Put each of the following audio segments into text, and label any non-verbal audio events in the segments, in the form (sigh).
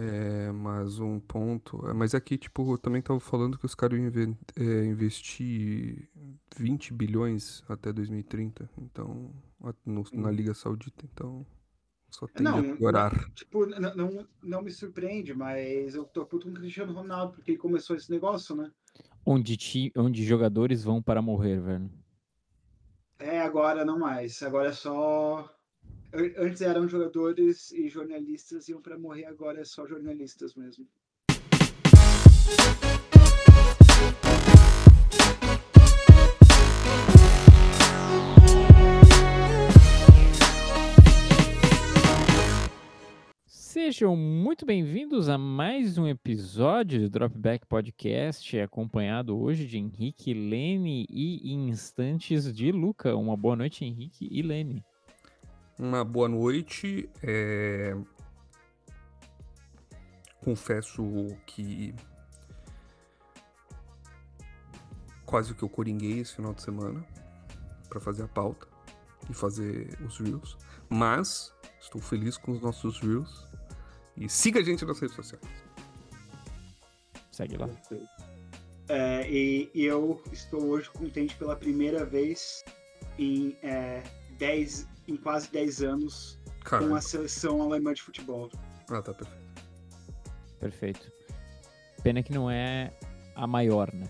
É, mas um ponto. é, Mas aqui, tipo, eu também tava falando que os caras iam é, investir 20 bilhões até 2030. Então, no- na. Liga Saudita. Então, só tende Não, a não- piorar. Tipo, n- não, não me surpreende, mas eu tô puto com o Cristiano Ronaldo, porque ele começou esse negócio, né? Onde, ti, onde jogadores vão para morrer, velho. É, agora não mais. Agora é só. An- Antes eram jogadores e jornalistas iam pra morrer, agora é só jornalistas mesmo. Sejam muito bem-vindos a mais um episódio do Dropback Podcast, acompanhado hoje de Henrique, Lene e em instantes de Luca. Uma boa noite, Henrique e Lene. Uma boa noite. é, Confesso que quase que eu coringuei esse final de semana para fazer a pauta e fazer os reels, mas estou feliz com os nossos reels e siga a gente nas redes sociais. Segue lá. É, e, e eu estou hoje contente pela primeira vez em, é, 10, em quase 10 anos com Cara, a seleção alemã de futebol. ah, tá perfeito. Perfeito. Pena que não é a maior, né?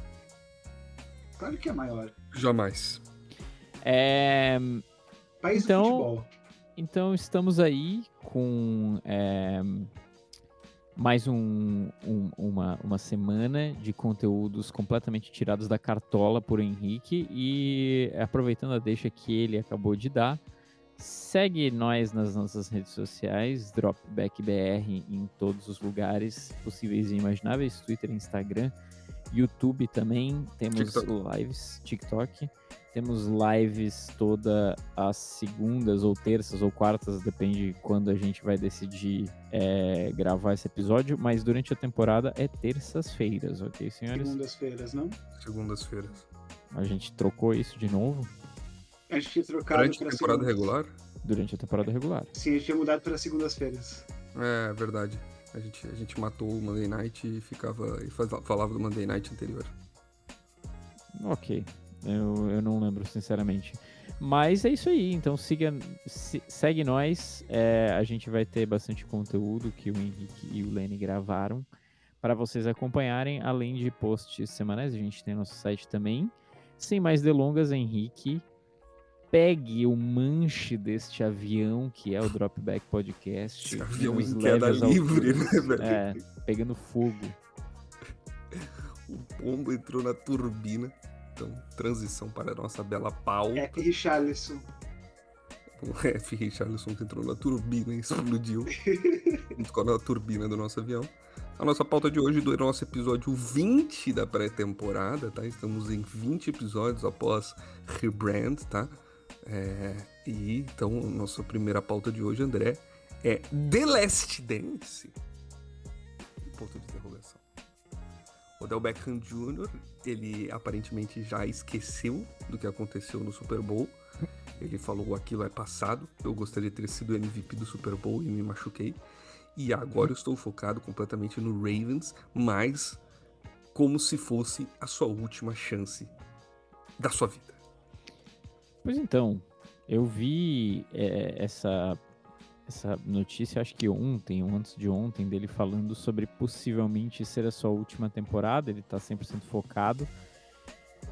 Claro que é maior. Jamais. É, País Então- do futebol. Então estamos aí com é, mais um- um- uma, uma semana de conteúdos completamente tirados da cartola por Henrique e aproveitando a deixa que ele acabou de dar, segue nós nas nossas redes sociais, DropbackBR em todos os lugares possíveis e imagináveis, Twitter, Instagram, YouTube também, temos TikTok. lives, TikTok. Temos lives toda as segundas ou terças ou quartas, depende de quando a gente vai decidir é, gravar esse episódio, mas durante a temporada é terças-feiras, ok, senhores? Segundas-feiras, não? Segundas-feiras. A gente trocou isso de novo A gente tinha trocado Durante a temporada segundas- regular? durante a temporada regular. Sim, a gente tinha mudado para segundas-feiras. É verdade. A gente, a gente matou o Monday Night e ficava e faz- falava do Monday Night anterior. Ok, eu, eu não lembro, sinceramente. Mas é isso aí, então siga, se- segue nós. é, a gente vai ter bastante conteúdo que o Henrique e o Lenny gravaram para vocês acompanharem, além de posts semanais. A gente tem nosso site também. Sem mais delongas, Henrique, pegue o manche deste avião que é o (laughs) Dropback Podcast. Esse avião em queda livre, né, velho? É, pegando fogo. (laughs) O pombo entrou na turbina. Então, transição para a nossa bela pauta. F. Richarlison. (laughs) O F. Richarlison que entrou na turbina e explodiu. junto com a turbina do nosso avião. A nossa pauta de hoje do nosso episódio 20 da pré-temporada, tá? Estamos em 20 episódios após Rebrand, tá? É, e então, nossa primeira pauta de hoje, André, é The Last Dance. Ponto de interrogação. Odell Beckham Jr., ele aparentemente já esqueceu do que aconteceu no Super Bowl. Ele falou aquilo é passado, eu gostaria de ter sido MVP do Super Bowl e me machuquei. E agora eu estou focado completamente no Ravens, mas como se fosse a sua última chance da sua vida. Pois então, eu vi é, essa, essa notícia, acho que ontem ou antes de ontem, dele falando sobre possivelmente ser a sua última temporada, ele tá 100% focado.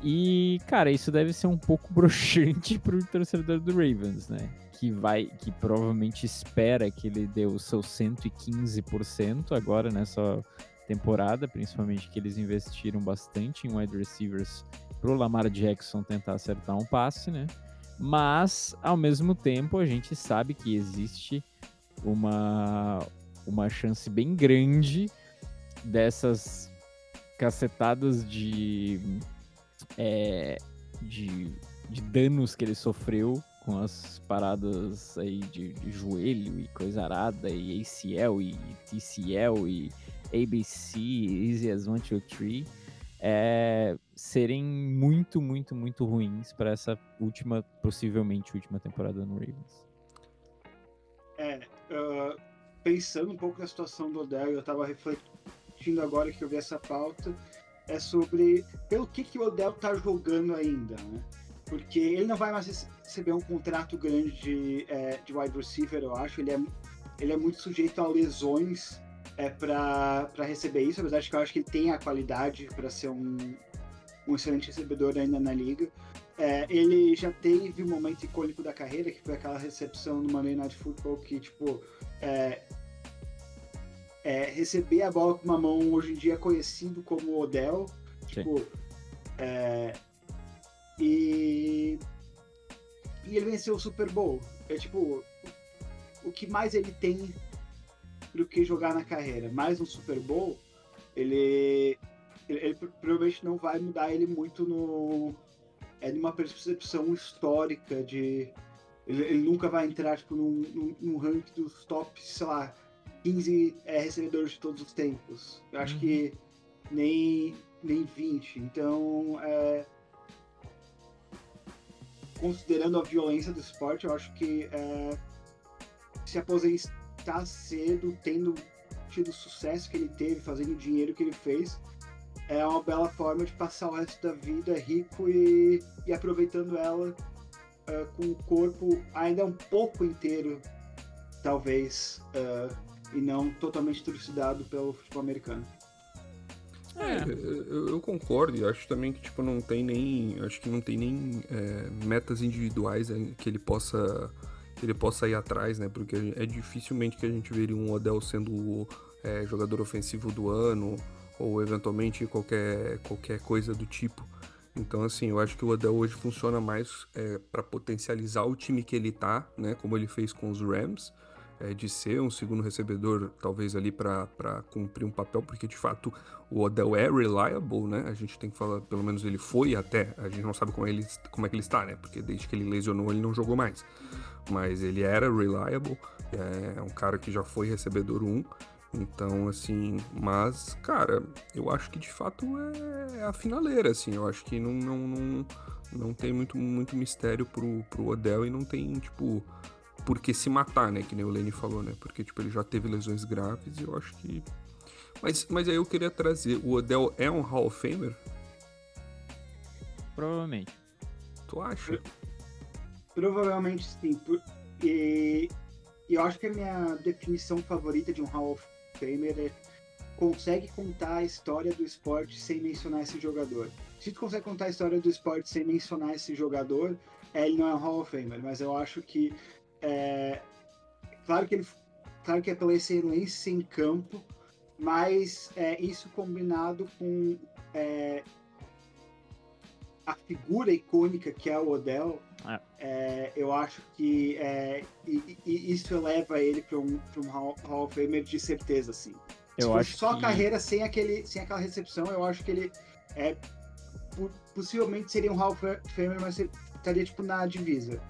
E, cara, isso deve ser um pouco (laughs) broxante pro torcedor do Ravens, né? Que vai, que provavelmente espera que ele dê o seu 115% agora nessa temporada, principalmente que eles investiram bastante em wide receivers pro Lamar Jackson tentar acertar um passe, né? Mas, ao mesmo tempo, a gente sabe que existe uma, uma chance bem grande dessas cacetadas de, é, de, de danos que ele sofreu com as paradas aí de, de joelho e coisa arada, e ACL e TCL e ABC, Easy as One, Two, Three, é, serem muito, muito, muito ruins para essa última, possivelmente última temporada no Ravens. É, ah, pensando um pouco na situação do Odell, eu tava refletindo agora que eu vi essa pauta, é sobre pelo que, que o Odell tá jogando ainda, né? Porque ele não vai mais receber um contrato grande de, é, de wide receiver, eu acho. Ele é, ele é muito sujeito a lesões é, para receber isso, apesar de que eu acho que ele tem a qualidade para ser um, um excelente recebedor ainda na liga. É, ele já teve um momento icônico da carreira, que foi aquela recepção no Monday Night Football, que, tipo, é, é, receber a bola com uma mão hoje em dia é conhecido como Odell. Tipo, é, e, e ele venceu o Super Bowl. É tipo, o que mais ele tem do que jogar na carreira? Mais um Super Bowl, ele, ele, ele provavelmente não vai mudar ele muito no. É numa percepção histórica de. Ele, ele nunca vai entrar tipo, num, num, num ranking dos top, sei lá, 15 é, recebedores de todos os tempos. Eu acho uhum. que nem, nem 20. Então, é, considerando a violência do esporte, eu acho que é, se aposentar cedo, tendo tido o sucesso que ele teve, fazendo o dinheiro que ele fez, é uma bela forma de passar o resto da vida rico e, e aproveitando ela uh, com o corpo ainda um pouco inteiro, talvez, uh, e não totalmente trucidado pelo futebol americano. É, eu, eu, concordo e acho também que tipo não tem nem, acho que não tem nem é, metas individuais que ele possa que ele possa ir atrás, né? Porque é dificilmente que a gente veria um Odell sendo o é, jogador ofensivo do ano ou eventualmente qualquer qualquer coisa do tipo. Então assim, eu acho que o Odell hoje funciona mais é, para potencializar o time que ele tá, né? Como ele fez com os Rams é, de ser um segundo recebedor, talvez ali para cumprir um papel, porque de fato o Odell é reliable, né? A gente tem que falar, pelo menos ele foi até, a gente não sabe como, ele, como é que ele está, né? Porque desde que ele lesionou ele não jogou mais. Mas ele era reliable, é um cara que já foi recebedor 1. Então, assim, mas, cara, eu acho que de fato é a finaleira, assim. Eu acho que não, não, não, não tem muito, muito mistério pro, pro Odell e não tem, tipo, por que se matar, né? Que nem o Lenny falou, né? Porque, tipo, ele já teve lesões graves e eu acho que. Mas, mas aí eu queria trazer: o Odell é um Hall of Famer? Provavelmente. Tu acha? Provavelmente sim. E, e eu acho que a minha definição favorita de um Hall of Famer é consegue contar a história do esporte sem mencionar esse jogador. Se tu consegue contar a história do esporte sem mencionar esse jogador, é, ele não é um Hall of Famer, mas eu acho que é, claro que ele, claro que é pela excelência em campo, mas é, isso combinado com é, a figura icônica que é o Odell, é. é eu acho que é, e, e isso eleva ele para um, um Hall, Hall of Famer de certeza, assim. Eu Se acho só que... a carreira sem, aquele, sem aquela recepção, eu acho que ele é, possivelmente seria um Hall of Famer, mas estaria tipo na divisa.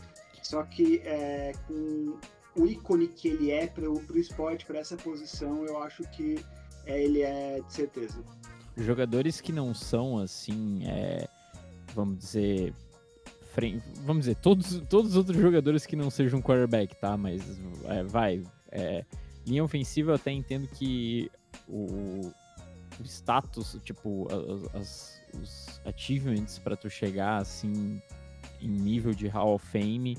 Só que é, com o ícone que ele é para o esporte, para essa posição, eu acho que é, ele é de certeza. Jogadores que não são assim, é, vamos dizer, vamos dizer, todos, todos os outros jogadores que não sejam quarterback, tá? Mas é, vai. É, linha ofensiva eu até entendo que o, o status, tipo, as, as, os achievements para tu chegar assim em nível de Hall of Fame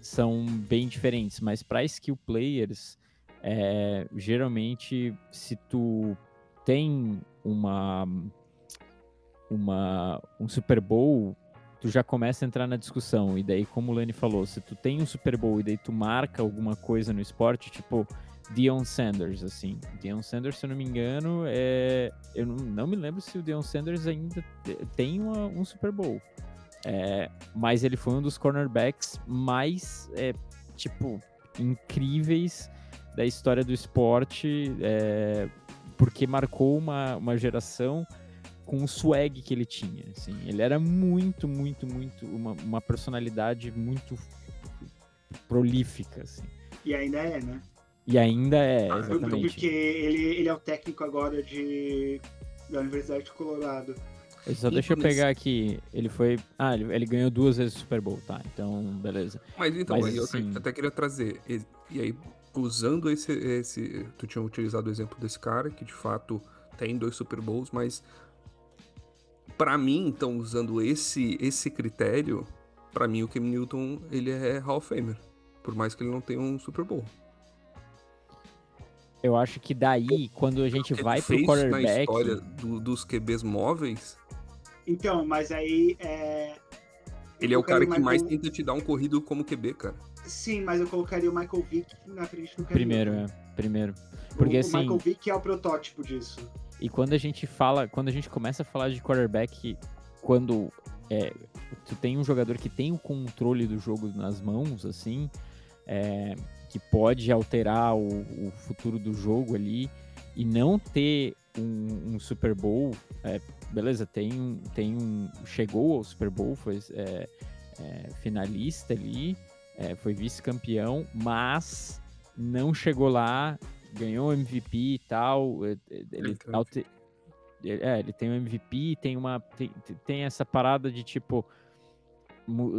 são bem diferentes, mas para skill players, é, geralmente, se tu tem uma, uma um Super Bowl, tu já começa a entrar na discussão. E daí, como o Lenny falou, se tu tem um Super Bowl e daí tu marca alguma coisa no esporte, tipo Deion Sanders, assim. Deion Sanders, se eu não me engano, é... eu não, não me lembro se o Deion Sanders ainda tem uma, um Super Bowl. É, mas ele foi um dos cornerbacks mais, é, tipo, incríveis da história do esporte, é, porque marcou uma, uma geração com o swag que ele tinha. Assim. Ele era muito, muito, muito, uma, uma personalidade muito prolífica. Assim. E ainda é, né? E ainda é, exatamente. Porque ele, ele é o técnico agora de, da Universidade de Colorado. Só deixa eu pegar aqui. Ele foi. Ah, ele, ele, ganhou duas vezes o Super Bowl, tá? Então, beleza. Mas então, Mas, eu assim... até queria trazer. E, e aí, usando esse, esse. Tu tinha utilizado o exemplo desse cara, que de fato tem dois Super Bowls, mas. Para mim, então, usando esse, esse critério, para mim o Cam Newton ele é Hall of Famer. Por mais que ele não tenha um Super Bowl. Eu acho que daí, quando a gente vai pro quarterback. na história do- dos QBs móveis, Então, mas aí é. ele é o cara que mais tenta te dar um corrido como QB, cara. Sim, mas eu colocaria o Michael Vick na frente do Cam Primeiro, é. Primeiro. Porque o, assim. O Michael Vick é o protótipo disso. E quando a gente fala, quando a gente começa a falar de quarterback, quando é, tu tem um jogador que tem o controle do jogo nas mãos, assim, é, que pode alterar o, o futuro do jogo ali, e não ter um, um Super Bowl, é, beleza, tem um, tem um. Chegou ao Super Bowl, foi é, é, finalista ali, é, foi vice-campeão, mas não chegou lá, ganhou MVP e tal. é, é, Ele, tem alte- é, ele tem o MVP, tem uma. Tem, tem essa parada de tipo.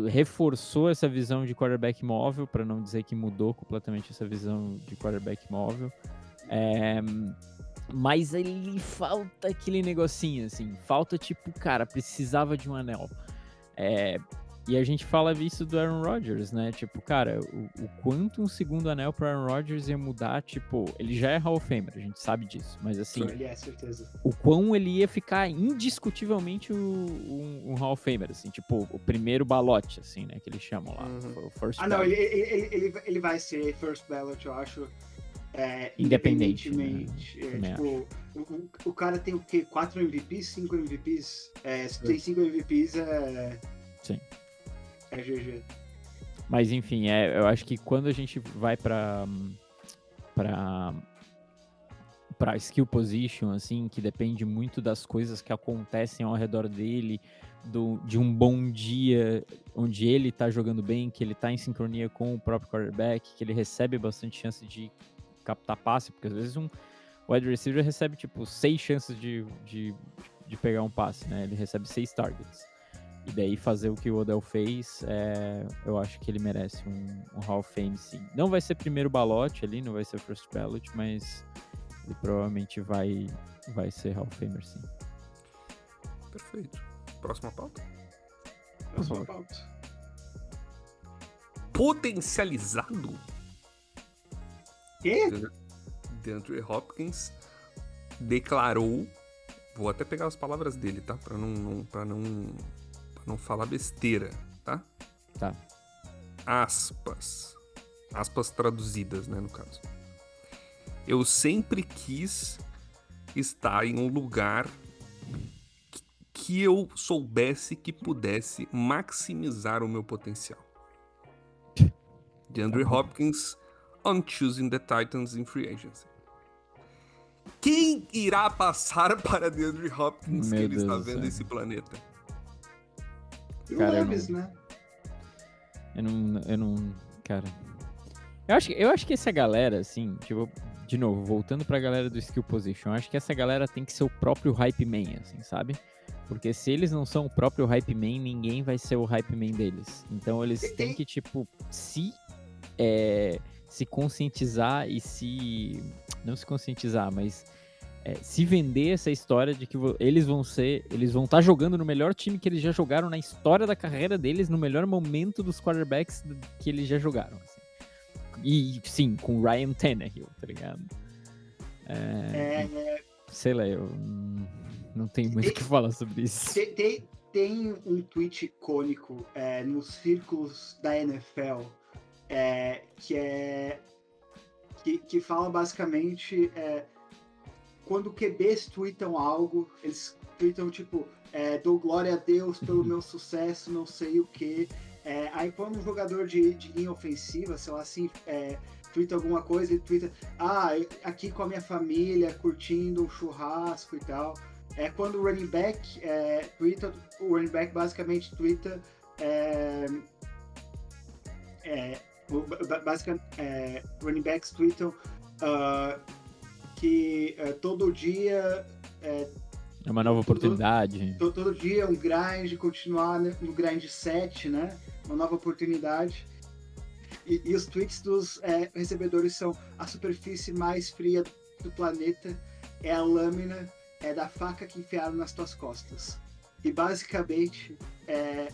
Reforçou essa visão de quarterback móvel, para não dizer que mudou completamente essa visão de quarterback móvel. É, mas ele falta aquele negocinho, assim. Falta, tipo, cara, precisava de um anel. É, e a gente fala isso do Aaron Rodgers, né? Tipo, cara, o, o quanto um segundo anel para Aaron Rodgers ia mudar, tipo, ele já é Hall of Famer, a gente sabe disso. Mas assim, Ele é, certeza. o quão ele ia ficar indiscutivelmente o- um, um Hall of Famer, assim, tipo, o primeiro balote, assim, né? Que eles chamam lá. Uhum. O first Ah, não, ballot. ele, ele, ele, ele- ele vai ser first ballot, eu acho. É, Independente, né? É, tipo, o, o- cara tem o quê? Quatro MVPs? Cinco MVPs? É, se É. tem cinco MVPs, é. Sim. É GG. Mas enfim, é, eu acho que quando a gente vai pra para para skill position, assim, que depende muito das coisas que acontecem ao redor dele, do, de um bom dia onde ele tá jogando bem, que ele tá em sincronia com o próprio quarterback, que ele recebe bastante chance de captar passe, porque às vezes um wide receiver recebe tipo seis chances de, de, de pegar um passe, né? Ele recebe seis targets. E daí fazer o que o Odell fez, é, eu acho que ele merece um, um Hall of Fame, sim. Não vai ser primeiro balote ali, não vai ser first ballot, mas ele provavelmente vai, vai ser Hall of Famer, sim. Perfeito. Próxima pauta. Favor. pauta. Potencializado. Quê? DeAndre Hopkins declarou. Vou até pegar as palavras dele, tá? Pra não, não, pra não, não falar besteira, tá? Tá. Aspas. Aspas traduzidas, né, no caso. Eu sempre quis estar em um lugar que- eu soubesse que pudesse maximizar o meu potencial. DeAndre Hopkins on choosing the Titans in free agency. Quem irá passar (laughs) para DeAndre Hopkins Meu que ele está Deus do vendo esse planeta? E o Cara, eu Leves, não- né? Eu não. Eu não. Cara. Eu acho, que- eu acho que essa galera, assim, tipo, de novo, voltando pra galera do skill position, eu acho que essa galera tem que ser o próprio hype man, assim, sabe? Porque se eles não são o próprio hype man, ninguém vai ser o hype man deles. Então eles têm que, tipo, se. é, se conscientizar e se. Não se conscientizar, mas. É, se vender essa história de que eles vão ser. Eles vão estar jogando no melhor time que eles já jogaram na história da carreira deles, no melhor momento dos quarterbacks que eles já jogaram. assim. E sim, com Ryan Tannehill, tá ligado? É, É, Sei lá, eu não tenho muito o que falar sobre isso. Tem, tem, tem um tweet icônico é, nos círculos da NFL é, que é que, que fala basicamente é, quando QBs tweetam algo, eles tweetam tipo é, dou glória a Deus pelo meu sucesso, não sei o que. aí quando um jogador de, de linha ofensiva, sei lá assim, é, twitta alguma coisa, ele twitta, ah, aqui com a minha família, curtindo um churrasco e tal. É quando o running back é, twitta, o running back basicamente twitta é, é, basicamente, é, running backs tweetam ah, que é, todo dia é, É uma nova oportunidade. to- todo dia é um grind, continuar no grind 7, né? Uma nova oportunidade. E, e os tweets dos é, recebedores são a superfície mais fria do planeta é a lâmina é da faca que enfiaram nas tuas costas. E basicamente é,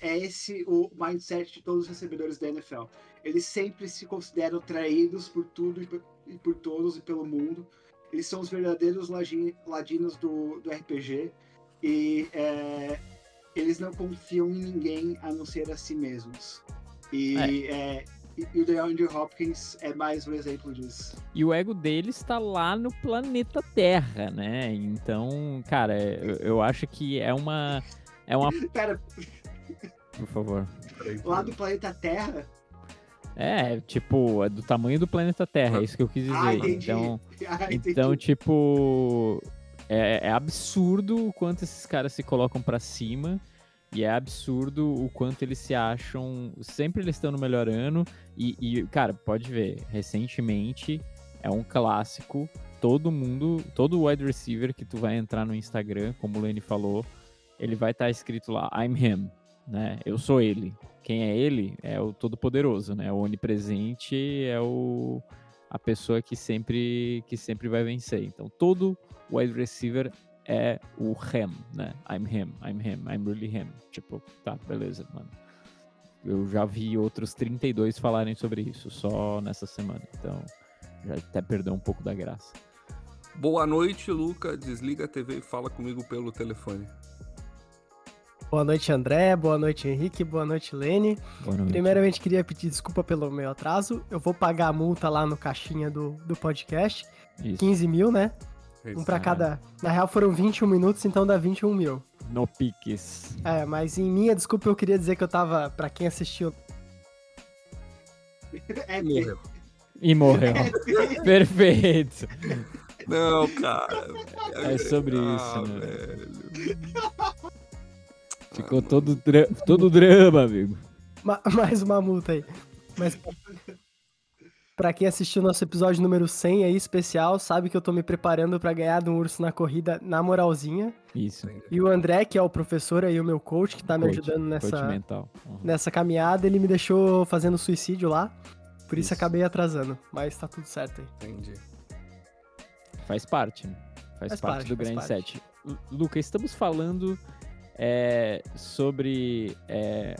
é esse o mindset de todos os recebedores da NFL. Eles sempre se consideram traídos por tudo e e por todos e pelo mundo. Eles são os verdadeiros ladinos do, do RPG e é, eles não confiam em ninguém a não ser a si mesmos. E, é. É, e o DeAndre Hopkins é mais um exemplo disso. E o ego dele está lá no planeta Terra, né? Então, cara, eu, eu acho que é uma. É uma. Pera. Por favor. Lá do planeta Terra? É, tipo, é do tamanho do planeta Terra, é isso que eu quis dizer. (laughs) Ah, entendi. Então, ah, então tipo, é, é, absurdo o quanto esses caras se colocam para cima e é absurdo o quanto eles se acham. Sempre eles estão no melhor ano. E, e, cara, pode ver, recentemente é um clássico. Todo mundo, todo wide receiver que tu vai entrar no Instagram, como o Lenny falou, ele vai estar tá escrito lá, I'm him, né? Eu sou ele. Quem é ele? É o todo-poderoso, né? O onipresente é o a pessoa que sempre que sempre vai vencer. Então, todo wide receiver é o him, né? I'm him, I'm him, I'm really him. Tipo, tá, beleza, mano. Eu já vi outros 32 falarem sobre isso só nessa semana. Então, já até perdeu um pouco da graça. Boa noite, Luca. Desliga a TV e fala comigo pelo telefone. Boa noite, André. Boa noite, Henrique. Boa noite, Lene. Boa noite. Primeiramente, queria pedir desculpa pelo meu atraso. Eu vou pagar a multa lá no caixinha do, do podcast. Isso. 15 mil, né? Um pra cada. Na real foram 21 minutos, então dá 21 mil. No piques. É, mas em minha desculpa eu queria dizer que eu tava. Pra quem assistiu. (laughs) É morreu. E morreu. É (laughs) Perfeito. Não, cara. É sobre ah, isso, né? Velho. (laughs) Ficou todo, dra todo drama, amigo. Ma mais uma multa aí. Mas Pra quem assistiu nosso episódio número 100 aí, especial, sabe que eu tô me preparando para ganhar de um urso na corrida na moralzinha. Isso. E o André, que é o professor aí, o meu coach, que tá me ajudando nessa, uhum. nessa caminhada, ele me deixou fazendo suicídio lá. Por isso, isso, acabei atrasando. Mas tá tudo certo aí. Entendi. Faz parte, né? Faz, faz parte, parte, do Grand Set. Luca, estamos falando é, sobre é,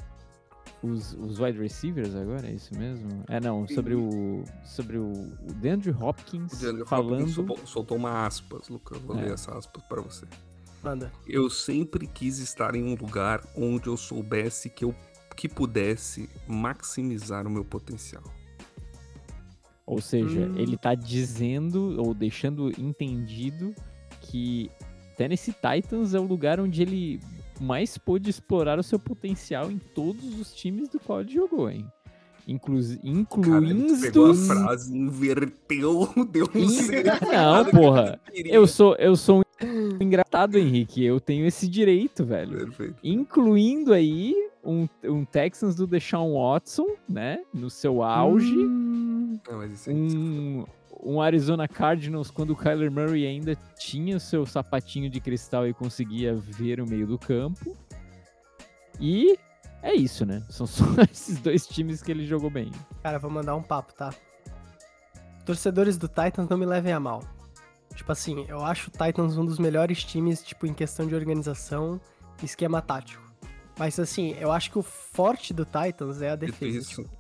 os, os wide receivers agora, é isso mesmo? É, não, sobre o sobre o, o DeAndre Hopkins o DeAndre falando... Hopkins soltou, soltou uma aspas, Lucas, vou é. ler essa aspas para você. Manda. Eu sempre quis estar em um lugar onde eu soubesse que eu que pudesse maximizar o meu potencial. Ou seja, hum. ele tá dizendo ou deixando entendido que Tennessee Titans é o lugar onde ele mais pôde explorar o seu potencial em todos os times do qual ele jogou, hein? Inclu incluindo. Pegou a frase, inverteu, (laughs) deu um Não, porra. Eu sou, eu sou um engraçado, Henrique. Eu tenho esse direito, velho. Perfeito. Incluindo aí um, um Texans do Deshaun Watson, né? No seu auge. Hum... Não, mas isso é um, um Arizona Cardinals quando o Kyler Murray ainda tinha seu sapatinho de cristal e conseguia ver o meio do campo. E é isso, né? São só (laughs) esses dois times que ele jogou bem. Cara, vou mandar um papo, tá? Torcedores do Titans não me levem a mal. Tipo assim, eu acho o Titans um dos melhores times, tipo, em questão de organização e esquema tático. Mas assim, eu acho que o forte do Titans é a defesa. Isso. Tipo,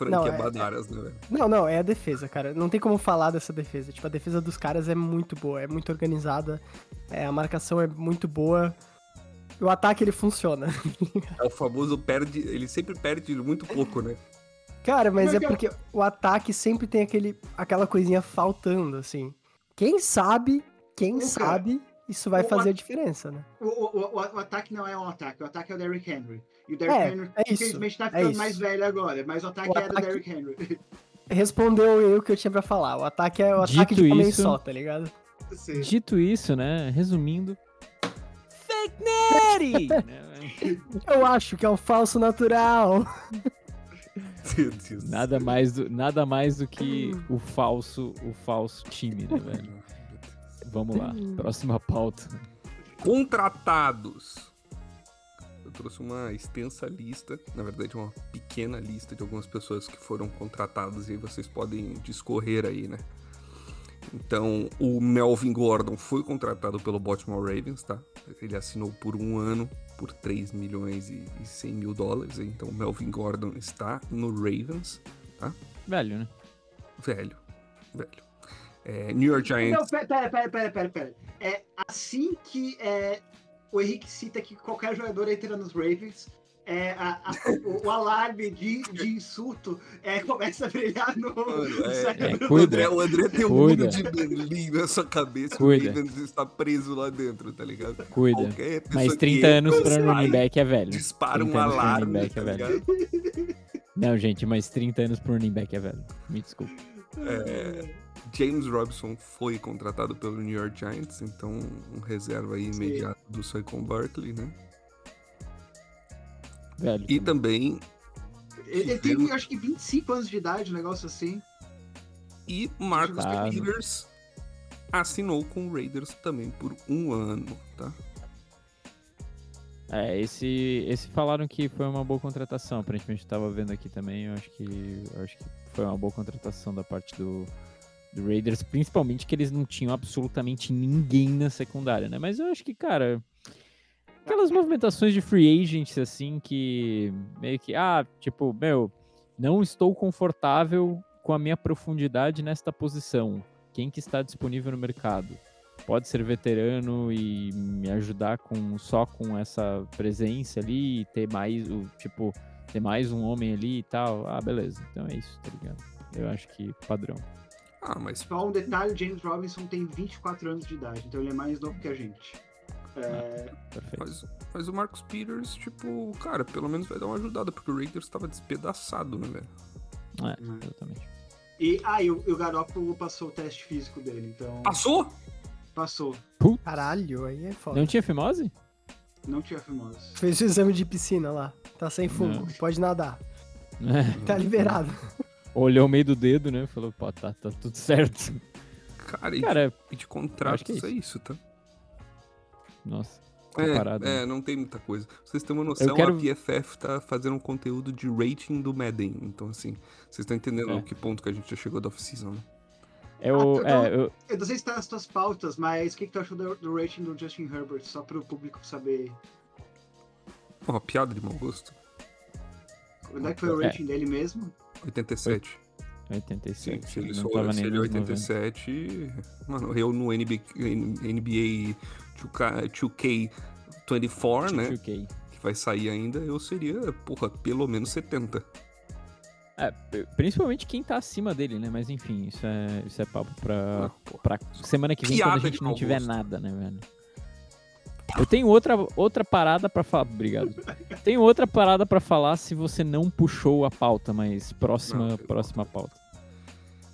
franquia não, é, Badaras, né, velho? Não, não, é a defesa, cara. Não tem como falar dessa defesa. Tipo, a defesa dos caras é muito boa, é muito organizada, é, a marcação é muito boa. O ataque, ele funciona. (laughs) É o famoso perde... Ele sempre perde muito pouco, né? Cara, mas, mas é porque o ataque sempre tem aquele, aquela coisinha faltando, assim. Quem sabe, quem sabe, isso vai fazer a diferença, né? O, o, o, o, ataque não é um ataque, o ataque é o Derrick Henry. E o Derrick é, Henry, é infelizmente, tá é ficando é mais velho agora, mas o ataque, o ataque... é do Derrick Henry. (laughs) Respondeu eu o que eu tinha pra falar. O ataque é o Dito ataque de homem isso, só, tá ligado? Sim. Dito isso, né? Resumindo. Fake Neri! (laughs) eu acho que é um falso natural. nada mais do, nada mais do que o falso, o falso time, né, velho? Vamos lá, próxima pauta. Contratados trouxe uma extensa lista, na verdade uma pequena lista de algumas pessoas que foram contratadas e aí vocês podem discorrer aí, né? Então, o Melvin Gordon foi contratado pelo Baltimore Ravens, tá? Ele assinou por um ano por 3 milhões e, e 100 mil dólares. Então, o Melvin Gordon está no Ravens, tá? Velho, né? Velho, velho. É, New York Giants. Não, pera, pera, pera, pera, pera, pera. É assim que é, o Henrique cita que qualquer jogador entra nos Ravens, é, a- a- o, o alarme de, de insulto é, começa a brilhar no, é- cérebro é, O cuida. André, o André tem um Cuida. mundo de Berlim na sua cabeça. Cuida. O Ravens está preso lá dentro, tá ligado? Cuida. Mas que 30 anos pra sai, running back é velho. Dispara um 30 anos pra running alarme, back tá é ligado? Não, gente, mas 30 anos pro running back é velho. Me desculpa. É, James Robinson foi contratado pelo New York Giants, então um reserva aí Sim. imediato do Saquon Barkley, né? Velho. E também Ele, ele tem, eu acho que 25 anos de idade, um negócio assim. e Marcus Tá. Peters assinou com o Raiders também por um ano, tá? É, esse, esse falaram que foi uma boa contratação. Aparentemente eu tava vendo aqui também. Eu acho que, eu acho que foi uma boa contratação da parte do, do Raiders, principalmente que eles não tinham absolutamente ninguém na secundária, né? Mas eu acho que, cara, aquelas movimentações de free agents assim que meio que, ah, tipo, meu, não estou confortável com a minha profundidade nesta posição. Quem que está disponível no mercado? Pode ser veterano e me ajudar com só com essa presença ali, e ter mais o tipo, ter mais um homem ali e tal. Ah, beleza. Então é isso, tá ligado? Eu acho que padrão. Ah, mas Só um detalhe, o James Robinson tem 24 anos de idade, então ele é mais novo que a gente. É. Mas, mas o Marcus Peters, tipo, cara, pelo menos vai dar uma ajudada, porque o Raiders tava despedaçado, né, velho? É, Hum. exatamente. e, ah, e o, e o Garoppolo passou o teste físico dele, então. Passou? Passou. Caralho, aí é foda. Não tinha fimose? Não tinha famoso. Fez o exame de piscina lá. Tá sem Não. pode nadar. É. Tá liberado. (laughs) Olhou o meio do dedo, né? Falou, pô, tá, tá tudo certo. Cara, e, Cara, e de contratos acho que é é isso, tá? nossa. É, Comparado, né? é, não tem muita coisa. Pra vocês terem uma noção, quero- a PFF tá fazendo um conteúdo de rating do Madden. Então, assim, vocês estão entendendo É. que ponto que a gente já chegou da off-season, né? Eu, Ah, então- é, eu, Eu não sei se tá nas tuas pautas, mas o que, que tu achou do, do rating do Justin Herbert? Só pro público saber Pô, uma piada de mau gosto. quando é que foi o É. rating dele mesmo. 87. 87. Sim, se ele, tava se ele é nos 90. 87, mano, eu no NBA, NBA 2K, 2K24, né? 2K. Que vai sair ainda, eu seria, porra, pelo menos 70. É, principalmente quem tá acima dele, né? Mas enfim, isso é, isso é papo pra, Ah, pra semana que vem, Piada quando a gente não tiver nada, né, velho? Eu tenho outra, outra parada pra falar. Obrigado. Tenho outra parada pra falar se você não puxou a pauta, mas próxima, Não, próxima pauta.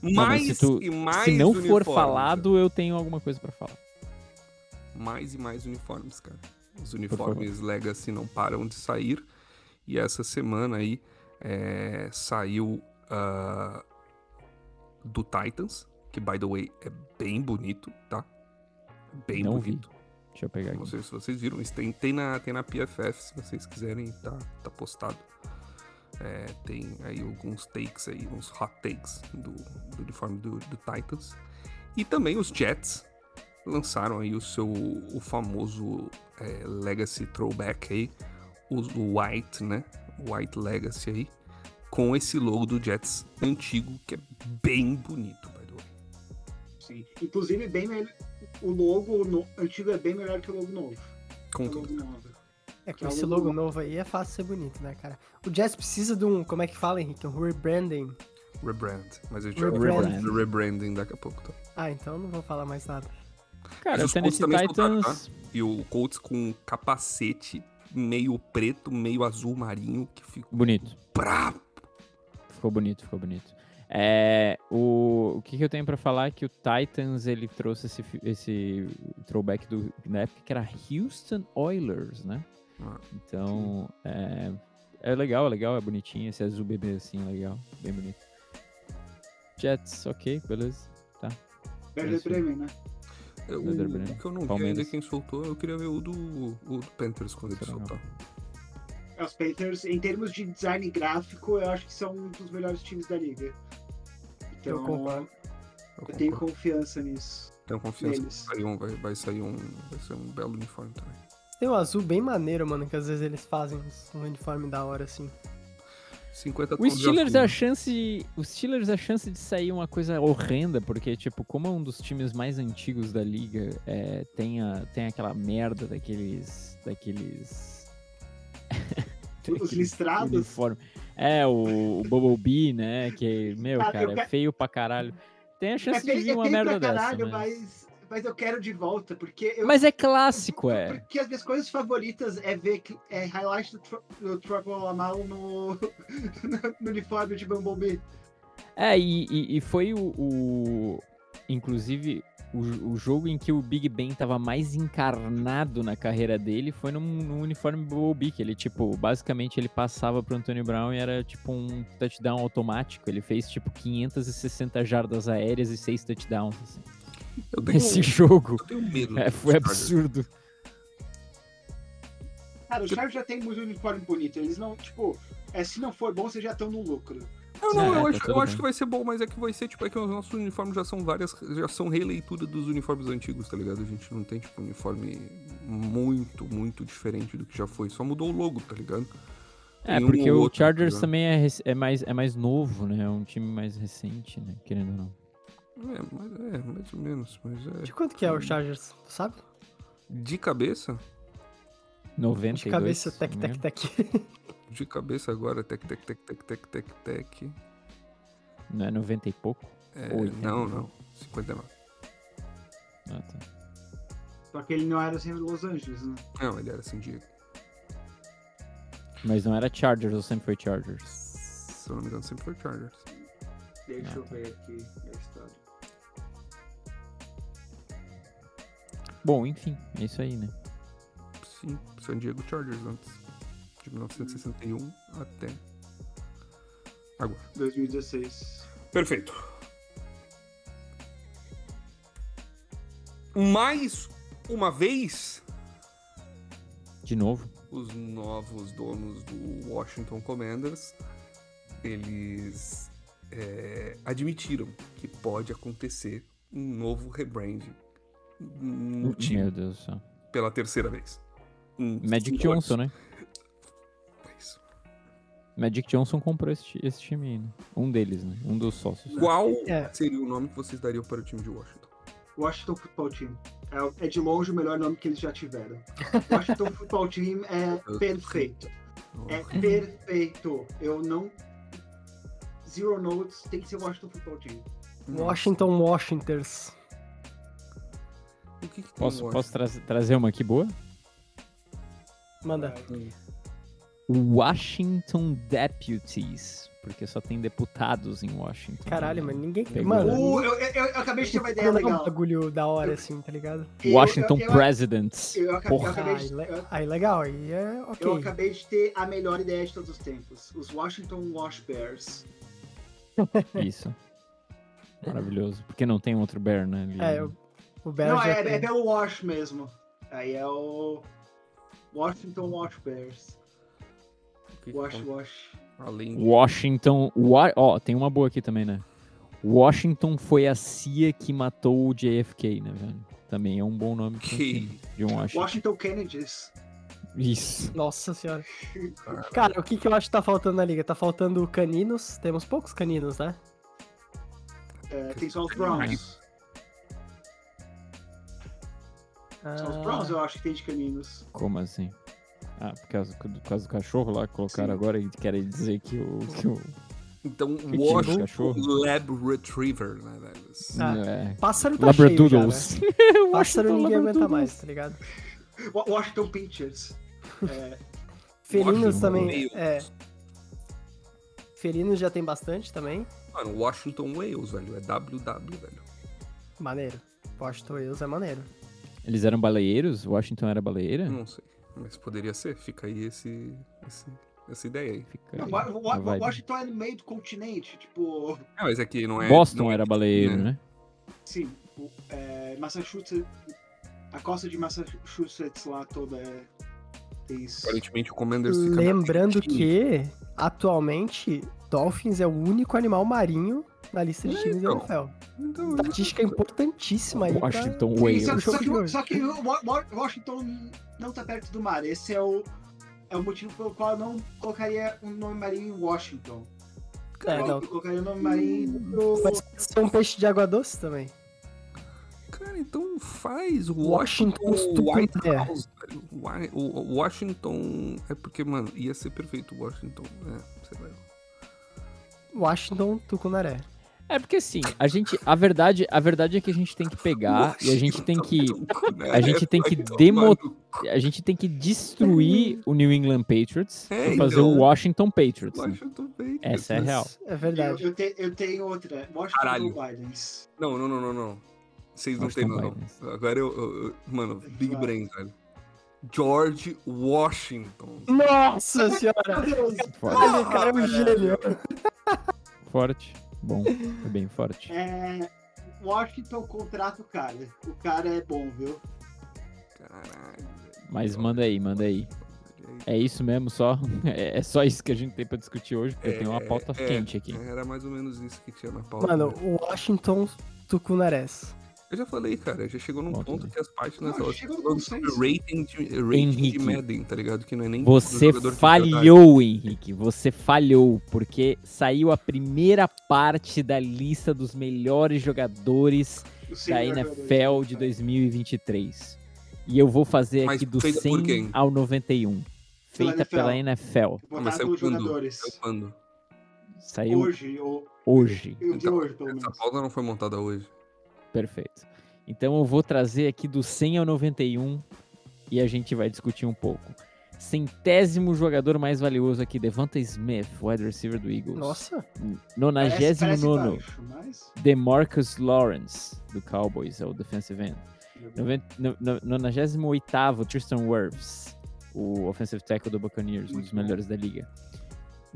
Mais se tu- e mais se não for falado, eu tenho alguma coisa pra falar. mais e mais uniformes, cara. Os uniformes Legacy não param de sair. E essa semana aí é, saiu ah, do Titans, que by the way é bem bonito, tá? Bem Não vi. Deixa eu pegar Não aqui. sei se vocês viram, isso tem, tem, na, tem na PFF, se vocês quiserem, tá, tá postado. É, tem aí alguns takes aí, uns hot takes do, do uniforme do, do Titans. E também os Jets lançaram aí o seu o famoso é, Legacy Throwback aí, o, o White, né? White Legacy aí, com esse logo do Jets antigo, que é bem bonito, by the way. Sim. Inclusive, bem melhor. O logo no- antigo é bem melhor que o logo novo. Com o logo tudo. novo. É Que com é esse o logo logo. novo aí é fácil ser bonito, né, cara? O Jazz precisa de um, como é que fala, Henrique? Um rebranding. Rebrand. Mas a gente Rebrand. de rebranding daqui a pouco, tá? Ah, então não vou falar mais nada. Cara, Mas o os Colts Tennessee soltaram, Titans. E o Colts com capacete meio preto, meio azul marinho, que ficou Bonito. brabo. Ficou bonito, ficou bonito. É, o, o que, que eu tenho pra falar é que o Titans ele trouxe esse, esse throwback do, na época que era Houston Oilers, né? Ah, Então, é, é legal, é legal, é bonitinho. Esse azul bebê assim, é legal, bem bonito. Jets, ok, beleza. Werder Isso. Bremen, né? É, O, Werder Bremen. o que eu não vi Palmeiras. ainda quem soltou, eu queria ver o do, o do Panthers quando ele soltar. É, Os Panthers, em termos de design gráfico, eu acho que são um dos melhores times da liga. Então, Eu. Eu eu tenho confiança nisso. Tenho confiança que neles. vai sair um, vai, vai sair um. Vai ser um belo uniforme também. Tem um azul bem maneiro, mano, que às vezes eles fazem um uniforme da hora, assim. 50 O tons de Steelers azul. a chance, os Steelers a chance de sair uma coisa horrenda, porque tipo, como é um dos times mais antigos da liga, é, tem, a, tem aquela merda daqueles daqueles Os (laughs) daqueles listrados? uniforme. É, o, o Bumblebee, né, que meu, Cara, cara, é quero- feio pra caralho. Tem a É chance de feio, vir é uma feio merda pra dessa, caralho, mas... mas, mas eu quero de volta, porque eu. Mas é clássico, é. Porque as minhas coisas favoritas é ver que, é highlight do, Tro- do Lamal no, (laughs) no uniforme de Bumblebee. É, e, e- e foi o, o- Inclusive, o, o jogo em que o Big Ben tava mais encarnado na carreira dele foi no, no uniforme Bumblebee, que ele, tipo, basicamente ele passava pro Antônio Brown e era, tipo, um touchdown automático. Ele fez, tipo, 560 jardas aéreas e 6 touchdowns, assim, Eu tenho, nesse jogo. eu tenho medo. É, foi absurdo. Cara, os Chargers já tem muito uniforme bonito. Eles não, tipo, é, se não for bom, vocês já estão no lucro. Não, não, É, eu, tá acho, eu acho que vai ser bom, mas é que vai ser, tipo, é que os nossos uniformes já são várias, já são releitura dos uniformes antigos, tá ligado? A gente não tem, tipo, um uniforme muito, muito diferente do que já foi. Só mudou o logo, tá ligado? É, Tem um porque ou o outro, tá Chargers ligado? também é, é, mais, é mais novo, né? É um time mais recente, né? Querendo ou não. É, mas é, mais ou menos, mas é. De quanto que é o Chargers, tu sabe? De cabeça? 92. De cabeça, tec, tec, tec. (laughs) De cabeça agora, tec, tec, tec, tec, tec, tec, tec. Não é 90 e pouco? É, Ou 80. não, não. 59. Ah, tá. Só que ele não era sempre Los Angeles, né? Não, ele era San Diego. Mas não era Chargers ou sempre foi Chargers? Se eu não me engano, sempre foi Chargers. Deixa Ah, eu tá. ver aqui a história. Bom, enfim, é isso aí, né? Sim, San Diego Chargers antes. De 1961 até agora. 2016. Perfeito. Mais uma vez, De novo. os novos donos do Washington Commanders, eles é, admitiram que pode acontecer um novo rebranding no time Meu Deus do céu. pela terceira vez. Em Magic Johnson, né? É. Magic Johnson comprou esse, esse time aí, né? Um deles, né? Um dos sócios. Qual É. seria o nome que vocês dariam para o time de Washington? Washington Football Team. É, é de longe o melhor nome que eles já tiveram. Washington (laughs) Football Team é perfeito. É perfeito. Eu não. Zero notes tem que ser Washington Football Team. Washington Washingtons. O que que Posso, posso tra- trazer uma aqui boa? Manda. Washington Deputies. Porque só tem deputados em Washington. Caralho, né? mas ninguém. Pegou. Mano, Uh, eu, eu, eu acabei de ter uma ideia é um legal. bagulho da hora, assim, tá ligado? Eu- Washington eu, eu, Presidents. eu, eu, acabei- eu Porra. acabei Aí, de, eu, aí legal, aí é ok. eu acabei de ter a melhor ideia de todos os tempos. Os Washington Wash Bears. (laughs) Isso. Maravilhoso. Porque não tem outro Bear, né? ali, É, né? o, o Bears Não, já é, tem. é pelo Wash mesmo. Aí é o Washington Wash Bears. Wash, tem? wash. Além de... Washington. Wa- Ó, tem uma boa aqui também, né? Washington foi a CIA que matou o JFK, né, velho? Também é um bom nome Que- de um Washington. Washington Kennedys. Isso. Nossa senhora. (laughs) Cara, o que, que eu acho que tá faltando na liga? Tá faltando caninos. Temos poucos caninos, né? É, tem só os Browns. Só os Browns Ah, eu acho que tem de caninos. Como assim? Ah, por causa, por causa do cachorro lá que colocaram Sim. agora e querem dizer que o. Que o Então, de Washington? Lab Retriever, né, velho? Ah, é, Pássaro tá cheio já, né? Labradoodles. (laughs) Pássaro ninguém aguenta Labradoodles. mais, tá ligado? Wa- Washington Pinchers. É, (laughs) Felinos Washington também. Wales. É. Felinos já tem bastante também. Mano, Washington Wales, velho. É WW, velho. Maneiro. Washington Wales é maneiro. Eles eram baleeiros? Washington era baleeira? Não sei. Mas poderia ser. Fica aí esse, esse- essa ideia aí. Fica não, aí, Wa- vibe. Washington é no meio do continente. Tipo, Ah, mas aqui não é. Boston não é- era baleeiro, né? sim. o- é, Massachusetts. A costa de Massachusetts lá toda é. Isso. Aparentemente o Commanders Lembrando que, atualmente, Dolphins é o único animal marinho na lista de É, times da então. NFL. Então, Estatística importantíssima aí. pra- Washington Sim, só, só que, só que Washington não tá perto do mar. Esse é o, é o motivo pelo qual eu não colocaria um nome marinho em Washington. É, eu não. colocaria o nome marinho no. Mas pode ser um peixe de água doce também. Cara, então faz Washington Washington White. House. O Washington. É porque, mano, ia ser perfeito o Washington. É, sei lá. Washington Tucunaré. É porque assim, a gente, a verdade, a verdade é que a gente tem que pegar e a gente tem que, a gente tem que demo- a gente tem que destruir o New England Patriots É, e fazer então. o Washington Patriots. né? Washington Patriots. Essa é a real. É Eu, verdade. eu, te- eu tenho outra. Washington Caralho. Guidance. Não, não, não, não, não. Vocês não têm noção. Agora eu, eu- eu- Mano, Big Vai. Brain, velho. George Washington. Nossa senhora! Forte. Olha, o cara é um gênio. Forte. Bom, é bem forte. É, Washington contrata o cara. O cara é bom, viu? Caralho. Mas manda aí, manda aí. É isso mesmo, só. (laughs) É é só isso que a gente tem pra discutir hoje, porque tem uma pauta É, quente aqui. Era mais ou menos isso que tinha na pauta. Mano, né? o Washington Tucunarés. Eu já falei, cara, já chegou num Bom, ponto que as páginas Não, elas sobre consenso. rating de, rating de Henrique, Madden, tá ligado? Que não é nem Você jogador de verdade. falhou, Henrique. Você falhou, porque saiu a primeira parte da lista dos melhores jogadores O da NFL de 2023. E eu vou fazer Mas aqui do feita por 100 quem? ao 91. Pela Feita pela NFL. Mas saiu quando? jogadores. Saiu quando? Saiu Hoje, ou hoje. eu de Então, hoje, pelo Essa menos. pauta não foi montada hoje. Perfeito. Então eu vou trazer aqui do 100 ao 91 e a gente vai discutir um pouco. Centésimo jogador mais valioso aqui, Devonta Smith, wide receiver do Eagles. Nossa. Parece- parece 99, baixo, mas- DeMarcus Lawrence, do Cowboys, é o defensive end. Noven- no- no- 98º, Tristan Wirfs, o offensive tackle do Buccaneers, um dos melhores da liga.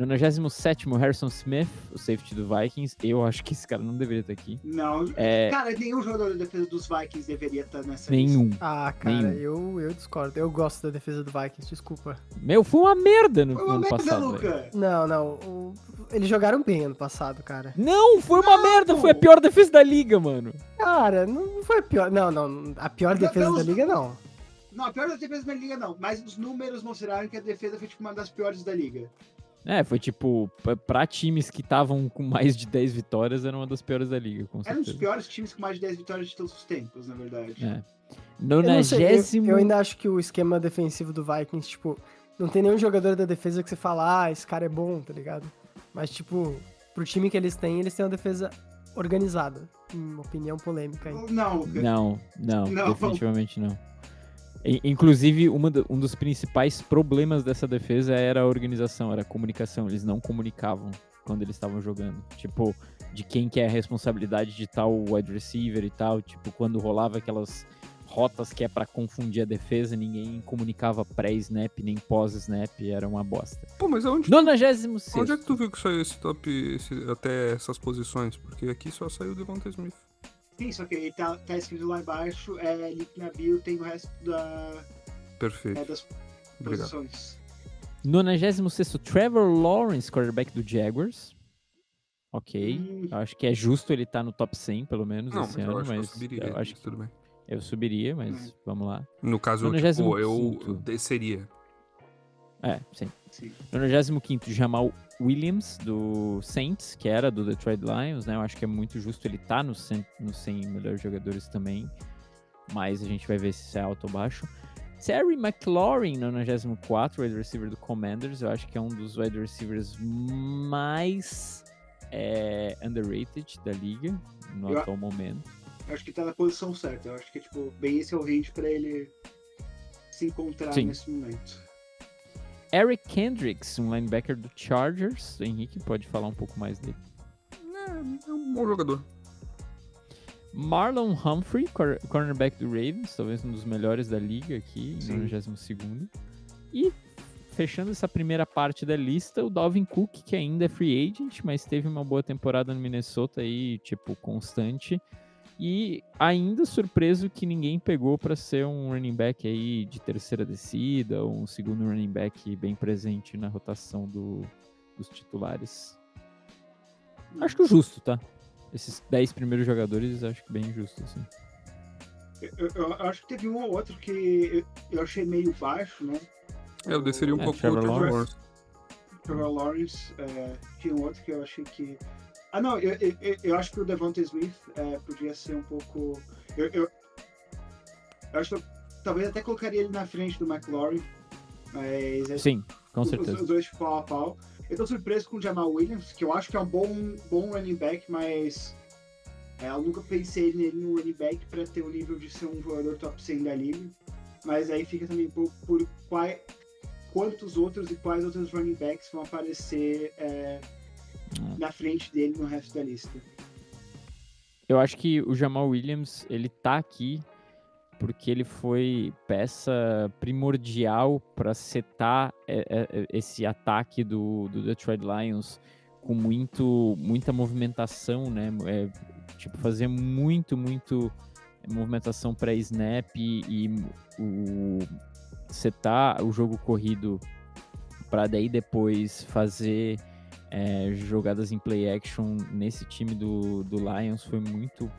97º, Harrison Smith, o safety do Vikings. Eu acho que esse cara não deveria estar aqui. Não, É, cara, nenhum jogador de defesa dos Vikings deveria estar nessa lista. nenhum. Ah, cara, Nenhum. eu, eu discordo. Eu gosto da defesa do Vikings, desculpa. Meu, foi uma merda no Foi uma ano merda, passado. Luca. Não, não. o- Eles jogaram bem ano passado, cara. Não, foi uma Não! merda. Foi a pior defesa da liga, mano. Cara, não foi a pior. Não, não. A pior Não, defesa não, da liga, não. Não, a pior das defesas da liga não, mas os números mostraram que a defesa foi tipo uma das piores da liga. É, foi tipo, pra- pra times que estavam com mais de 10 vitórias, era uma das piores da liga, com Era um dos certeza. piores times com mais de 10 vitórias de todos os tempos, na verdade. É. Eu, não sei, eu- Nonagésimo. eu ainda acho que o esquema defensivo do Vikings, tipo, não tem nenhum jogador da defesa que você fala, ah, esse cara é bom, tá ligado? Mas, tipo, pro time que eles têm, eles têm uma defesa organizada. Uma opinião polêmica aí. Não. Não, não, Não. definitivamente não. Inclusive, do- um dos principais problemas dessa defesa era a organização, era a comunicação. Eles não comunicavam quando eles estavam jogando. Tipo, de quem que é a responsabilidade de tal wide receiver e tal. Tipo, quando rolava aquelas rotas que é pra confundir a defesa, ninguém comunicava pré-snap nem pós-snap, era uma bosta. Pô, mas aonde, 96 onde é que tu viu que saiu esse top, esse- até essas posições? Porque aqui só saiu o Devonta Smith. Sim, só que aí tá, tá escrito lá embaixo, é, link na bio, tem o resto da, Perfeito. é, das Obrigado. posições. 96 Trevor Lawrence, quarterback do Jaguars. Ok. Hum. Eu acho que é justo ele estar no top 100, pelo menos, Não, mas esse eu ano, que eu mas subiria. eu acho mas tudo bem. que eu subiria, mas Hum. vamos lá. No caso, tipo, 95º. eu desceria. É, sim. Sim. 95 Jamal Williams, do Saints, que era do Detroit Lions, né? Eu acho que é muito justo ele estar no 100, no 100 melhores jogadores também. Mas a gente vai ver se isso é alto ou baixo. Terry McLaurin, 94, wide receiver do Commanders. Eu acho que é um dos wide receivers mais é, underrated da liga no Eu- atual momento. Acho que tá na posição certa. Eu acho que, tipo, bem esse é o range pra ele se encontrar Sim. nesse momento. Eric Kendricks, um linebacker do Chargers. O Henrique pode falar um pouco mais dele. É, é um bom jogador. Marlon Humphrey, cor- cornerback do Ravens, talvez um dos melhores da liga aqui, em Sim. 92 E fechando essa primeira parte da lista, o Dalvin Cook, que ainda é free agent, mas teve uma boa temporada no Minnesota aí, tipo, constante. E ainda surpreso que ninguém pegou para ser um running back aí de terceira descida, ou um segundo running back bem presente na rotação do, dos titulares. Acho que justo, tá? Esses 10 primeiros jogadores, acho que bem justo, assim. Eu, eu- eu acho que teve um ou outro que eu, achei meio baixo, né? É, eu desceria um É, pouco o Trevor. Lawrence. Trevor Lawrence, é, tinha um outro que eu achei que. Ah, não, eu, eu, eu- acho que o Devonta Smith é, podia ser um pouco. Eu, eu, eu acho que eu talvez até colocaria ele na frente do McLaurin, mas é- Sim, com os, certeza. os dois pau a pau. Eu tô surpreso com o Jamal Williams, que eu acho que é um bom, bom running back, mas é, eu nunca pensei nele no running back para ter o nível de ser um jogador top 100 da liga. Mas aí fica também por, por quai- quantos outros e quais outros running backs vão aparecer é. Na frente dele no resto da lista. Eu acho que o Jamal Williams, ele tá aqui porque ele foi peça primordial para setar é, é, esse ataque do, do Detroit Lions com muito, muita movimentação, né? É, tipo, fazer muito, muito movimentação pré-snap e, e o setar o jogo corrido para daí depois fazer é, jogadas em play action nesse time do, do Lions foi muito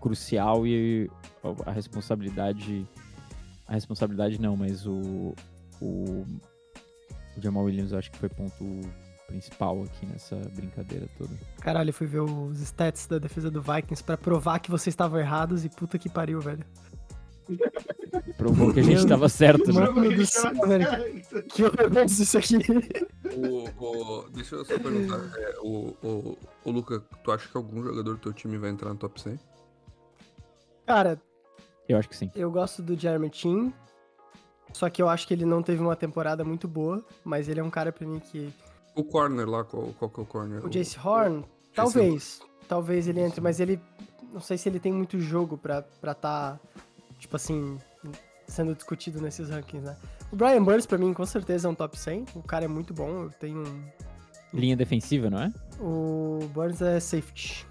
crucial e a responsabilidade a responsabilidade não, mas o, o, o Jamal Williams acho que foi ponto principal aqui nessa brincadeira toda. Caralho, eu fui ver os stats da defesa do Vikings pra provar que vocês estavam errados e puta que pariu, velho. Provou que a gente tava certo, né? Mano do céu, velho. Que horroroso isso aqui. O, o- deixa eu só perguntar. é, o, o, o Luca, tu acha que algum jogador do teu time vai entrar no top 100? Cara, Eu acho que sim. eu gosto do Jeremy Chin, só que eu acho que ele não teve uma temporada muito boa, mas ele é um cara pra mim que... O corner lá, qual, qual que é o corner? O Jace Horn, talvez, talvez ele entre, mas ele... Não sei se ele tem muito jogo pra estar, tá, tipo assim, sendo discutido nesses rankings, né? O Brian Burns, pra mim, com certeza é um top 100. O cara é muito bom, eu tenho um... Linha defensiva, não é? O Burns é safety.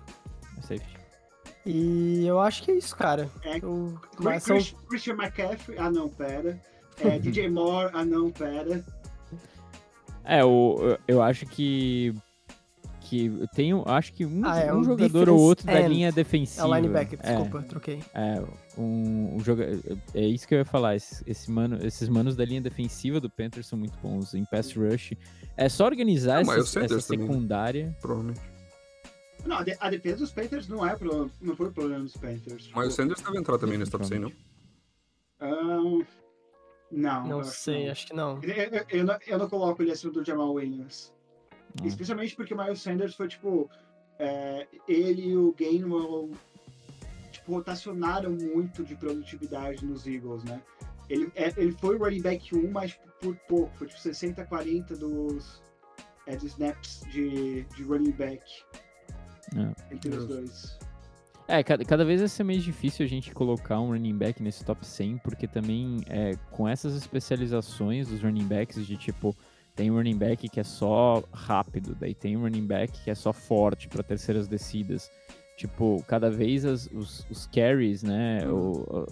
É safety. E eu acho que é isso, cara. É, Eu, Chris- mas são- Chris- Christian McCaffrey, ah não, pera. É, (laughs) DJ Moore, ah não, pera. É, o, eu- eu acho que. Que tenho. Acho que um, Ah, é, um um jogador ou outro da linha É defensiva. o linebacker, é, desculpa, troquei. É, um, um joga... é isso que eu ia falar. Esse, esse mano, esses manos da linha defensiva do Panthers são muito bons em pass rush. É só organizar essa, essa também, secundária. Provavelmente. Não, a, de- a defesa dos Panthers não é problema, não foi problema dos Panthers. Mas o Sanders deve entrar também nesse top 100, não? ahn, não, Não acho sei, não. acho que não. Eu, eu- eu não, eu não coloco ele acima do Jamal Williams. Ah. Especialmente porque o Miles Sanders foi tipo. é, ele e o Gainwell tipo, rotacionaram muito de produtividade nos Eagles, né? Ele, é, ele foi o running back 1, mas por pouco. Foi tipo 60, 40 dos, é, dos snaps de, de running back É. entre os dois. É, cada, cada vez vai ser mais difícil a gente colocar um running back nesse top 100, porque também é, com essas especializações dos running backs, de tipo, tem um running back que é só rápido, daí tem um running back que é só forte para terceiras descidas. Tipo, cada vez as- os, os carries, né, o-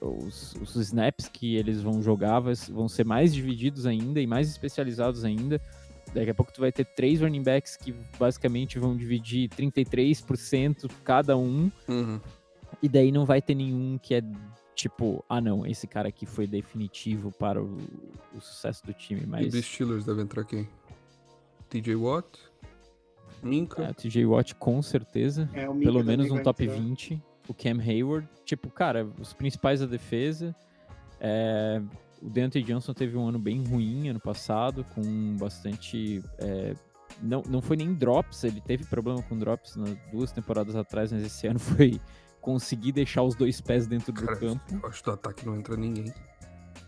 o- os, os snaps que eles vão jogar vão ser mais divididos ainda e mais especializados ainda. Daqui a pouco tu vai ter três running backs que basicamente vão dividir 33% cada um. Uhum. E daí não vai ter nenhum que é tipo, ah não, esse cara aqui foi definitivo para o, o sucesso do time. E Mas dos Steelers deve entrar quem? TJ Watt? Minka? é, TJ Watt com certeza. É, Pelo menos um top entrar. 20. O Cam Hayward. Tipo, cara, os principais da defesa. É, o Deontay Johnson teve um ano bem ruim ano passado, com bastante. é, não, não foi nem drops, ele teve problema com drops nas duas temporadas atrás, mas esse ano (laughs) foi conseguir deixar os dois pés dentro do Cara, campo. eu acho que do ataque não entra ninguém.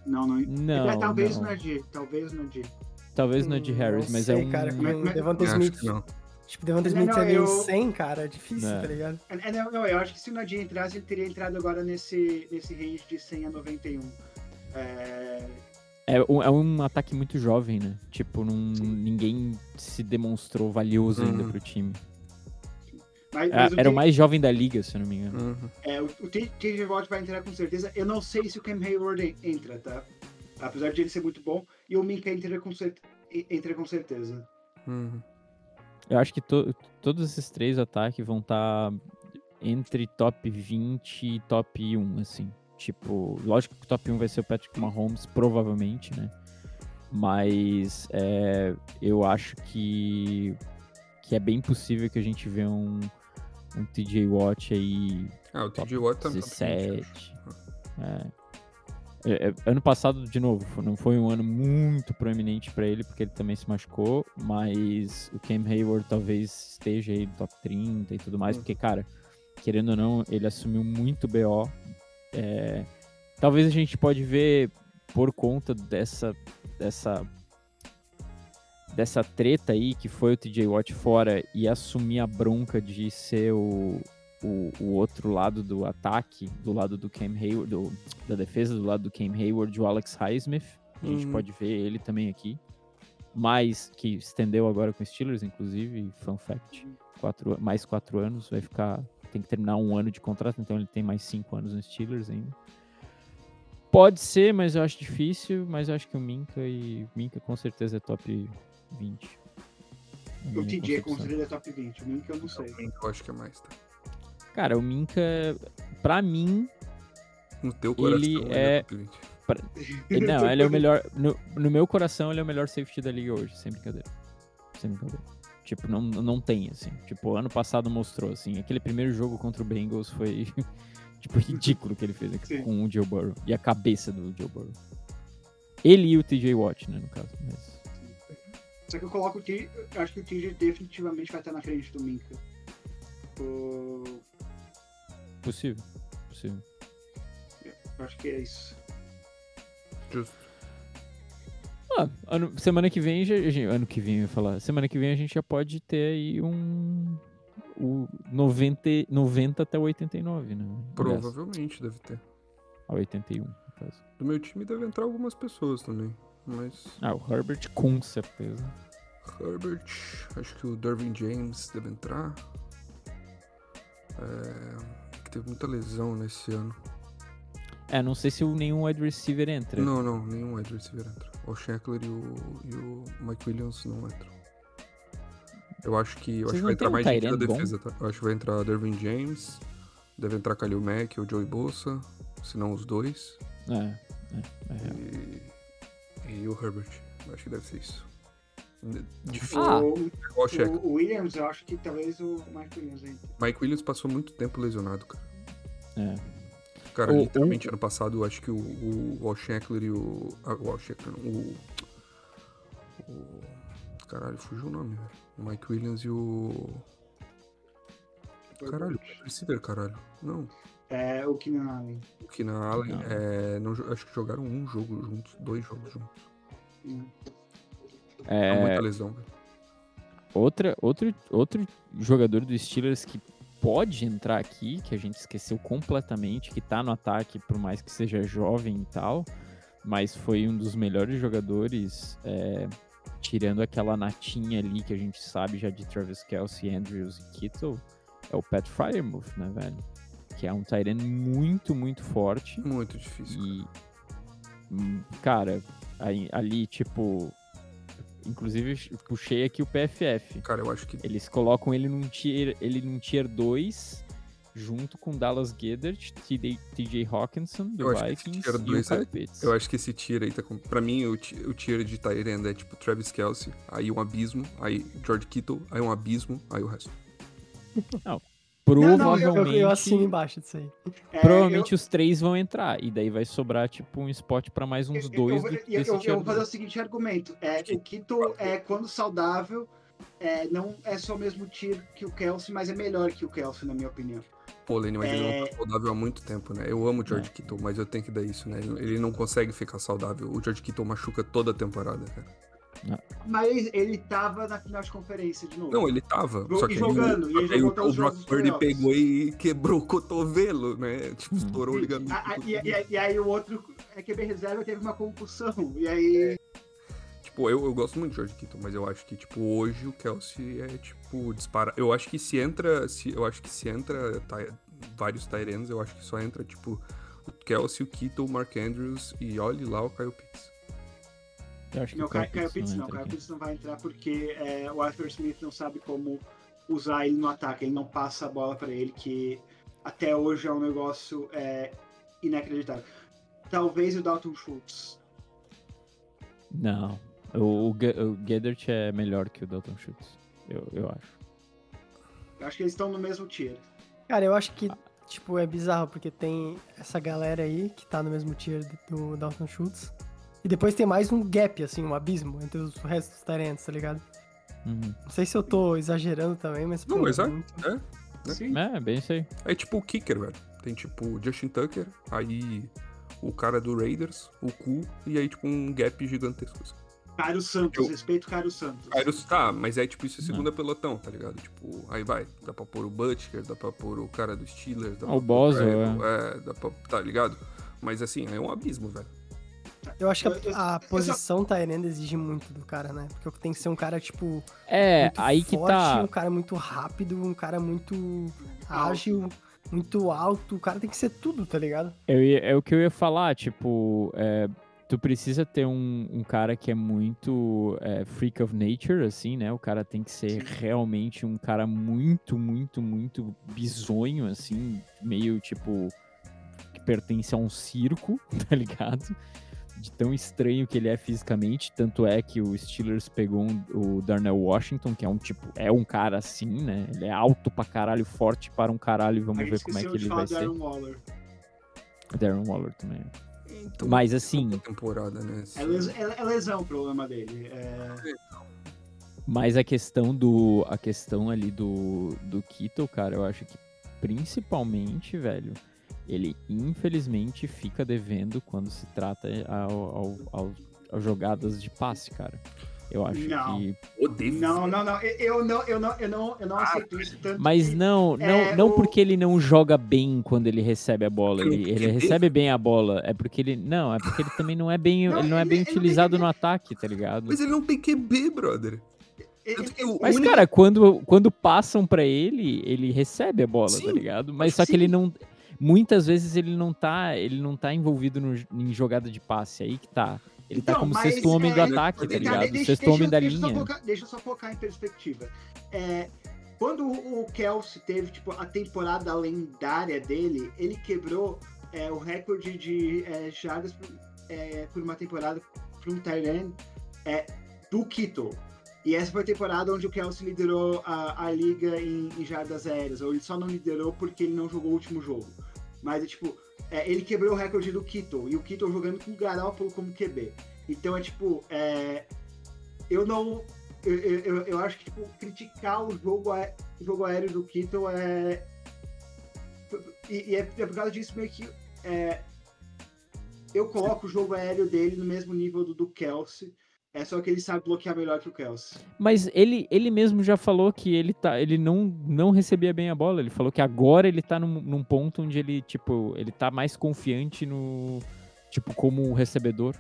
Não, não. Não, é, talvez não. no Nadir, talvez no Nadir. Talvez no de Hum, Harris, não mas sei, é um. cara, com Mas- mas- Devonta Smith. não. Tipo, Devonta Não, Smith não, ali eu- em 100, cara, é difícil, É. tá ligado? É, não, não, eu acho que se o Nadir entrasse, ele teria entrado agora nesse, nesse range de 100 a 91. É, É um, é um ataque muito jovem, né? Tipo, não, ninguém se demonstrou valioso ainda Uhum. pro time. Mas, É, mas era o mais jovem da liga, se eu não me engano. Uhum. É, o, o TJ Watt vai entrar com certeza. Eu não sei se o Cam Hayward en- entra, tá? Apesar de ele ser muito bom. E o Minka entra com, cer- entra com certeza. Uhum. Eu acho que to- todos esses três ataques vão estar entre top 20 e top 1, assim. Tipo, lógico que o top 1 vai ser o Patrick Mahomes, provavelmente, né? Mas é, eu acho que, que é bem possível que a gente vê um, um TJ Watt aí Ah, o TJ Watt tá 20, eu 17. acho. É. É, é, ano passado, de novo, não foi um ano muito proeminente pra ele, porque ele também se machucou, mas o Cam Hayward talvez esteja aí no top 30 e tudo mais, Hum. porque, cara, querendo ou não, ele assumiu muito BO. É, talvez a gente pode ver por conta dessa dessa dessa treta aí que foi o TJ Watt fora e assumir a bronca de ser o, o, o outro lado do ataque, do lado do Cam Hayward, do- da defesa, do lado do Cam Hayward, o Alex Highsmith. A gente Uhum. pode ver ele também aqui. Mas que estendeu agora com Steelers, inclusive, fun fact. Quatro, an- mais quatro anos, vai ficar. Tem que terminar um ano de contrato, então ele tem mais cinco anos nos Steelers ainda. Pode ser, mas eu acho difícil. Mas eu acho que o Minka e. Minka com certeza é top 20. na O TJ é top 20. O Minka eu não sei. Eu acho que é mais, tá? Cara, o Minka, pra mim, No teu coração, Ele ele é- é top 20. ele, (laughs) não, ele é o melhor. No, no meu coração, ele é o melhor safety da liga hoje, sem brincadeira. Sem brincadeira. Tipo, não, não tem, assim. Tipo, ano passado mostrou, assim. Aquele primeiro jogo contra o Bengals foi, (laughs) tipo, ridículo o que ele fez aqui com o Joe Burrow. E a cabeça do Joe Burrow. Ele e o TJ Watt, né, no caso. Mas... Só que eu coloco o TJ. Eu acho que o TJ definitivamente vai estar na frente do Minka. O- Possível. Possível. Eu acho que é isso. Justo. Ah, ano- semana que vem, já, ano que vem eu ia falar, semana que vem a gente já pode ter aí um o 90, 90 até o 89, né? Provavelmente deve ter. a 81, no caso. Do meu time deve entrar algumas pessoas também. Mas. Ah, o Herbert com certeza. Herbert, acho que o Dervin James deve entrar. É, que teve muita lesão nesse ano. É, não sei se nenhum wide receiver entra. Não, não, nenhum wide receiver entra. O Shackler e o, e o Mike Williams não entram. Eu acho que, eu Vocês acho que vai entrar um mais gente bom? defesa, tá? Eu acho que vai entrar Dervin James, deve entrar Khalil Mack ou Joey Bolsa, se não os dois. É, é, é. E, e o Herbert. Eu acho que deve ser isso. Difícil. Ah. O, o o Williams, eu acho que talvez o Mike Williams entre. Mike Williams passou muito tempo lesionado, cara. É. Cara, O- literalmente ano passado, eu acho que o, o Walt Shackler e o. Ah, o Walt Shackler, não, o. O. Caralho, fugiu o nome, velho. O Mike Williams e o. Caralho, o receiver, caralho. Não. É, o Keenan Allen. O Keenan Allen, Não. é, não acho que jogaram um jogo juntos, dois jogos juntos. Hum. É, É, muita lesão, velho. outra, outro, outro jogador do Steelers que pode entrar aqui, que a gente esqueceu completamente, que tá no ataque, por mais que seja jovem e tal, mas foi um dos melhores jogadores, é, tirando aquela natinha ali que a gente sabe já de Travis Kelsey, Andrews e Kittle, é o Pat Fryermuth, né, velho? Que é um tight end muito, muito forte. Muito difícil. cara. E, hum, cara, aí- ali, tipo. Inclusive, puxei aqui o PFF. Cara, eu acho que. Eles colocam ele num tier, ele num tier 2, junto com Dallas Goedert, TJ, Hawkinson, do Eu acho que esse Vikings, tier e o é-. Eu acho que esse tier aí tá com. Pra mim, o, o tier de Tyrande é tipo Travis Kelsey, aí um abismo, aí George Kittle, aí um abismo, aí o resto. Provavelmente, Eu, eu, eu assino embaixo disso aí. É, provavelmente os três vão entrar. E daí vai sobrar, tipo, um spot pra mais uns eu, dois eu, do, eu, eu, eu vou fazer o seguinte argumento. É, o Kito, é, quando saudável, é, não é só o mesmo tiro que o Kelsey, mas é melhor que o Kelsey, na minha opinião. Pô, Lenny, mas ele não É. tá saudável há muito tempo, né? Eu amo o George Kittle, mas eu tenho que dar isso, né? Ele- Ele não consegue ficar saudável. O George Kittle machuca toda a temporada, cara. Mas ele tava na final de conferência de novo. Não, ele tava. Jo- só que aí jogando, o- e ele jogou o, o Brock Purdy pegou e quebrou o cotovelo, né? Tipo, estourou o Sim. ligamento. Ah, ah, do e, cotovelo. e- aí o outro é QB reserva teve uma concussão. E aí. Tipo, tipo, eu, eu gosto muito de George Kittle, mas eu acho que, tipo, hoje o Kelsey é, tipo, dispara. Eu acho que se entra. Se, eu acho que se entra ty- vários Tyrants, eu acho que só entra, tipo, o Kelsey, o Kittle, o Mark Andrews e olhe lá o Kyle Pitts. Eu acho que Não, o Kyle, Kyle Kyle Pitts não. aqui. Pitts não vai entrar porque é, o Arthur Smith não sabe como usar ele no ataque. Ele não passa a bola pra ele, que até hoje é um negócio é, inacreditável. Talvez o Dalton Schultz. Não. O, o, o Gedert é melhor que o Dalton Schultz. Eu, eu acho. Eu acho que eles estão no mesmo tier. Cara, eu acho que, tipo, é bizarro, porque tem essa galera aí que tá no mesmo tier do Dalton Schultz. E depois tem mais um gap, assim, um abismo entre os restos dos Tyrants, tá ligado? Uhum. Não sei se eu tô exagerando também, mas. Não, pô, mas é. muito- É, Né? Sim. É, bem isso aí. é tipo o kicker, velho. Tem tipo o Justin Tucker, aí o cara do Raiders, o Cu, e aí tipo um gap gigantesco. Assim. Cairo Santos, Eu- respeito Cairo Santos. Aí, tá, mas é tipo isso, é segunda pelotão, tá ligado? Tipo, aí vai, dá pra pôr o Butcher, dá pra pôr o cara do Steelers, dá pra o pôr Boswell, é, dá pra, tá ligado? Mas assim, é um abismo, velho. Eu acho que a, a posição Tyrant exige muito do cara, né? Porque tem que ser um cara, tipo, É, muito aí que forte, tá. um cara muito rápido, um cara muito ágil, muito alto. O cara tem que ser tudo, tá ligado? Eu ia- é o que eu ia falar, tipo, é, tu precisa ter um, um cara que é muito é, freak of nature, assim, né? O cara tem que ser realmente um cara muito, muito, muito bizonho, assim, meio tipo que pertence a um circo, (laughs) tá ligado? De tão estranho que ele é fisicamente, tanto é que o Steelers pegou um- o Darnell Washington, que é um tipo, é um cara assim, né? Ele é alto pra caralho, forte para um caralho, e vamos ver como é que ele vai do ser. Waller. Darren Waller também. Então, Mas assim, temporada, né? É, les- é- é lesão o problema dele. É, Mas a questão do. A questão ali do, do Kittle, cara, eu acho que principalmente, velho, ele infelizmente fica devendo quando se trata ao, ao, ao- ao jogadas de passe, cara. Eu acho Não. que. Não, não, não. Eu não, eu não, eu não, eu não aceito isso tanto. Mas que- não, não, é, não o- porque ele não joga bem quando ele recebe a bola. Ele, ele recebe bem a bola. É porque ele. Não, é porque ele também não é bem. Não, ele não é ele- bem ele não tem utilizado no ataque, tá ligado? Mas ele não tem QB, brother. ele- Mas, único- cara, quando, quando passam pra ele, ele recebe a bola, tá Sim, ligado? Mas só que que ele não. Muitas vezes ele não tá, ele não tá envolvido no- em jogada de passe, aí que tá. Ele tá Então, como mas, sexto homem do é, ataque, tá tá, ligado? deixa- sexto deixa- homem da deixa eu só linha. colocar- deixa eu só colocar em perspectiva. É, quando o Kelsey teve tipo, a temporada lendária dele, ele quebrou é, o recorde de é, jardas por, é, uma temporada para um Tyrant é, do Kittle. E essa foi a temporada onde o Kelsey liderou a, a liga em, em jardas aéreas. Ou ele só não liderou porque ele não jogou o último jogo. Mas é tipo, é, ele quebrou o recorde do Kittle. E o Kittle jogando com o Garoppolo como QB. Então é tipo, é, eu não. Eu, eu, eu- acho que tipo, criticar o jogo, o jogo aéreo do Kittle é. E, e é, é por causa disso meio que. é, eu coloco o jogo aéreo dele no mesmo nível do, do Kelsey. É só que ele sabe bloquear melhor que o Kelsey. Mas ele, ele mesmo já falou que ele, tá, ele não, não recebia bem a bola. Ele falou que agora ele tá num, num ponto onde ele, tipo, ele tá mais confiante no. Tipo, como recebedor.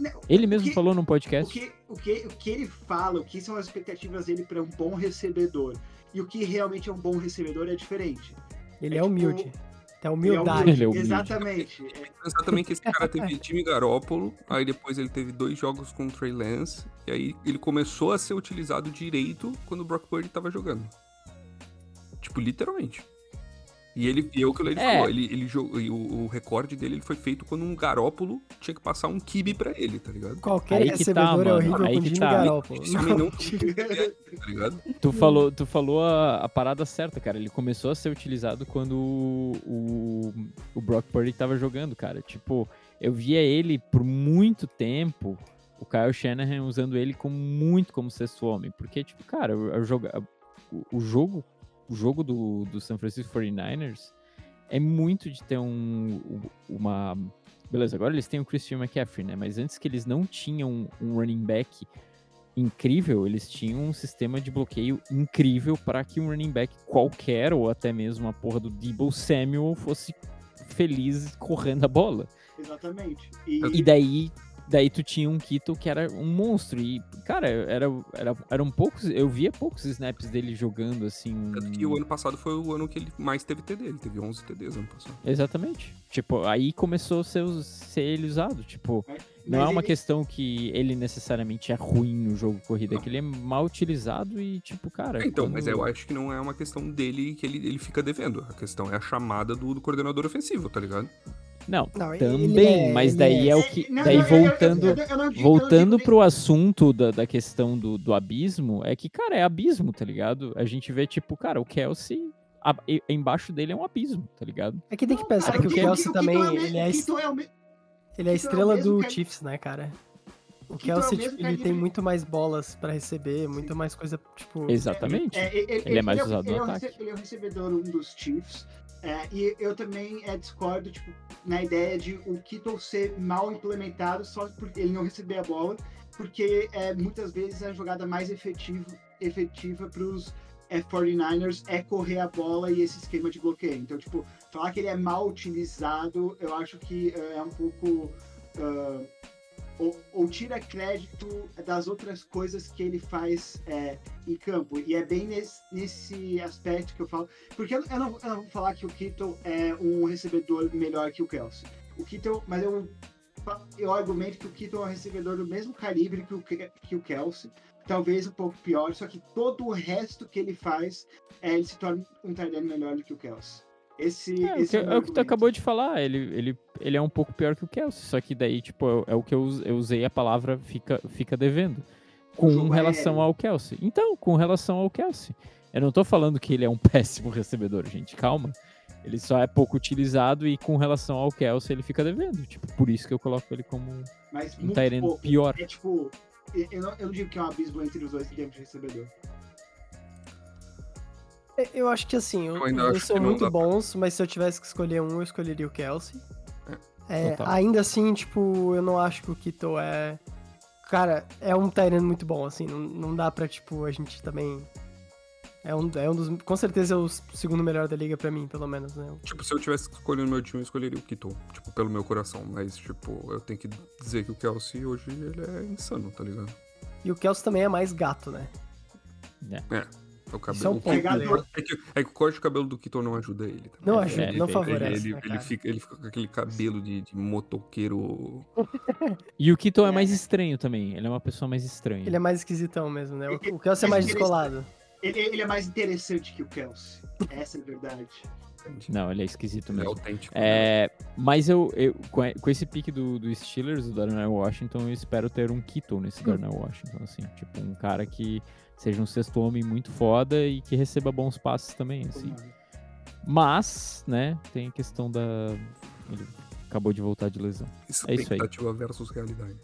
Não, Ele o mesmo que- falou no O podcast. que, o, que, o que ele fala, o que são as expectativas dele para um bom recebedor e o que realmente é um bom recebedor é diferente. Ele É é, tipo- humilde. Ele é humildade. Ele é humilde. Exatamente. É, Pensar também que esse cara teve time Garópolo, aí depois ele teve dois jogos com o Trey Lance, e aí ele começou a ser utilizado direito quando o Brock Purdy tava jogando. Tipo, literalmente. E ele, e é o que ele É. falou, ele, ele jogou, e o, o recorde dele ele foi feito quando um Garópolo tinha que passar um kibe pra ele, tá ligado? Qualquer Aí que tá, recebedor é mano, horrível aí com que Jimmy tá. Esse homem não (laughs) tá ligado? Tu falou, tu falou a, a parada certa, cara. Ele começou a ser utilizado quando o, o, o Brock Purdy tava jogando, cara. Tipo, eu via ele por muito tempo, o Kyle Shanahan usando ele como muito como sexto homem. Porque, tipo, cara, o, o joga- o- o jogo, o jogo do, do San Francisco 49ers é muito de ter um, uma. Beleza, agora eles têm o Christian McCaffrey, né? Mas antes que eles não tinham um running back incrível, eles tinham um sistema de bloqueio incrível para que um running back qualquer, ou até mesmo a porra do Debo Samuel, fosse feliz correndo a bola. Exatamente. E, E daí daí tu tinha um Kittle que era um monstro. E, cara, era, era, eram poucos. Eu via poucos snaps dele jogando assim. Tanto que o ano passado foi o ano que ele mais teve TD. Ele teve 11 TDs ano passado. Exatamente. Tipo, aí começou a ser, ser ele usado. Tipo, não Mas é uma ele- questão que ele necessariamente é ruim no jogo corrida, é que ele é mal utilizado e, tipo, cara. Então, quando- mas eu acho que não é uma questão dele que ele, ele fica devendo. A questão é a chamada do, do coordenador ofensivo, tá ligado? Não, Não, também, é- mas daí é, é- o que. Não, daí não, voltando. eu- eu- eu Voltando pro assunto da, da questão do, do abismo, é que, cara, é abismo, tá ligado? A gente vê, tipo, cara, o Kelsey, a- e- embaixo dele é um abismo, tá ligado? É que tem que pensar Cara, que o Kittle- Kelsey Kittle também, é o me- ele é, é o me- ele é a é o estrela mesmo do Chiefs, né, cara? O Kittle é o Kelsey, tipo, ele tem muito mais bolas pra receber, muito mais coisa, tipo... Exatamente. É, ele, Ele é mais usado ele no é o ataque. Ele é o recebedor um dos Chiefs. é, e eu também é, discordo tipo, na ideia de o Kittle ser mal implementado só porque ele não receber a bola, porque é, muitas vezes a jogada mais efetiva, efetiva para os é, 49ers é correr a bola e esse esquema de bloqueio. Então, tipo, falar que ele é mal utilizado, eu acho que é, é um pouco. ah, ou, ou tira crédito das outras coisas que ele faz é, em campo. E é bem nesse, nesse aspecto que eu falo. Porque eu, eu não, eu não vou falar que o Kittle é um recebedor melhor que o Kelsey. O Kittle, mas eu, eu argumento que o Kittle é um recebedor do mesmo calibre que o, que o Kelsey. Talvez um pouco pior, só que todo o resto que ele faz, é, ele se torna um end melhor do que o Kelsey. Esse, É, o esse meu é o que tu acabou de falar, ele, ele, ele é um pouco pior que o Kelsey, só que daí, tipo, é, é o que eu, us- eu usei a palavra fica, fica devendo. Com relação ao Kelsey. Então, com relação ao Kelsey. Eu não tô falando que ele é um (laughs) péssimo recebedor, gente, calma. Ele só é pouco utilizado e com relação ao Kelsey ele fica devendo. Tipo, por isso que eu coloco ele como Mas um Tyrant pior. É tipo, eu eu não, eu não digo que é um abismo entre os dois em termos de recebedor. É, Eu acho que assim, Eu acho são muito dá pra- bons, mas se eu tivesse que escolher um, eu escolheria o Kelsey. É, Total. ainda assim, tipo, eu não acho que o Kittle é. Cara, é um Tyrant muito bom, assim, não, não dá pra, tipo, a gente também. É um, é um dos. Com certeza é o segundo melhor da liga pra mim, pelo menos, né? Tipo, se eu tivesse que escolher o meu time, eu escolheria o Kittle. Tipo, pelo meu coração. Mas, tipo, eu tenho que dizer que o Kelsey hoje ele é insano, tá ligado? E o Kelsey também é mais gato, né? É. O cabelo. Isso é um o ponto, né? é, que, é que o corte de cabelo do Kittle não ajuda ele. também. Não ajuda, ele- não ele- favorece, Ele, né, ele fica, ele fica com aquele cabelo de, de motoqueiro. (laughs) E o Kittle é. É. mais estranho também. Ele é uma pessoa mais estranha. Ele é mais esquisitão mesmo, né? O, Kelsey é mais mas descolado. Ele, ele é mais interessante que o Kelsey. Essa é a verdade. Não, ele é esquisito Ele é mesmo. autêntico. né? É, mas eu, eu com, com esse pique do, do Steelers, do Darnell Washington, eu espero ter um Kittle nesse Darnell Washington, assim, tipo, um cara que seja um sexto homem muito foda e que receba bons passes também, assim. Mas, né, tem a questão da... Ele acabou de voltar de lesão. é isso aí. Expectativa versus realidade.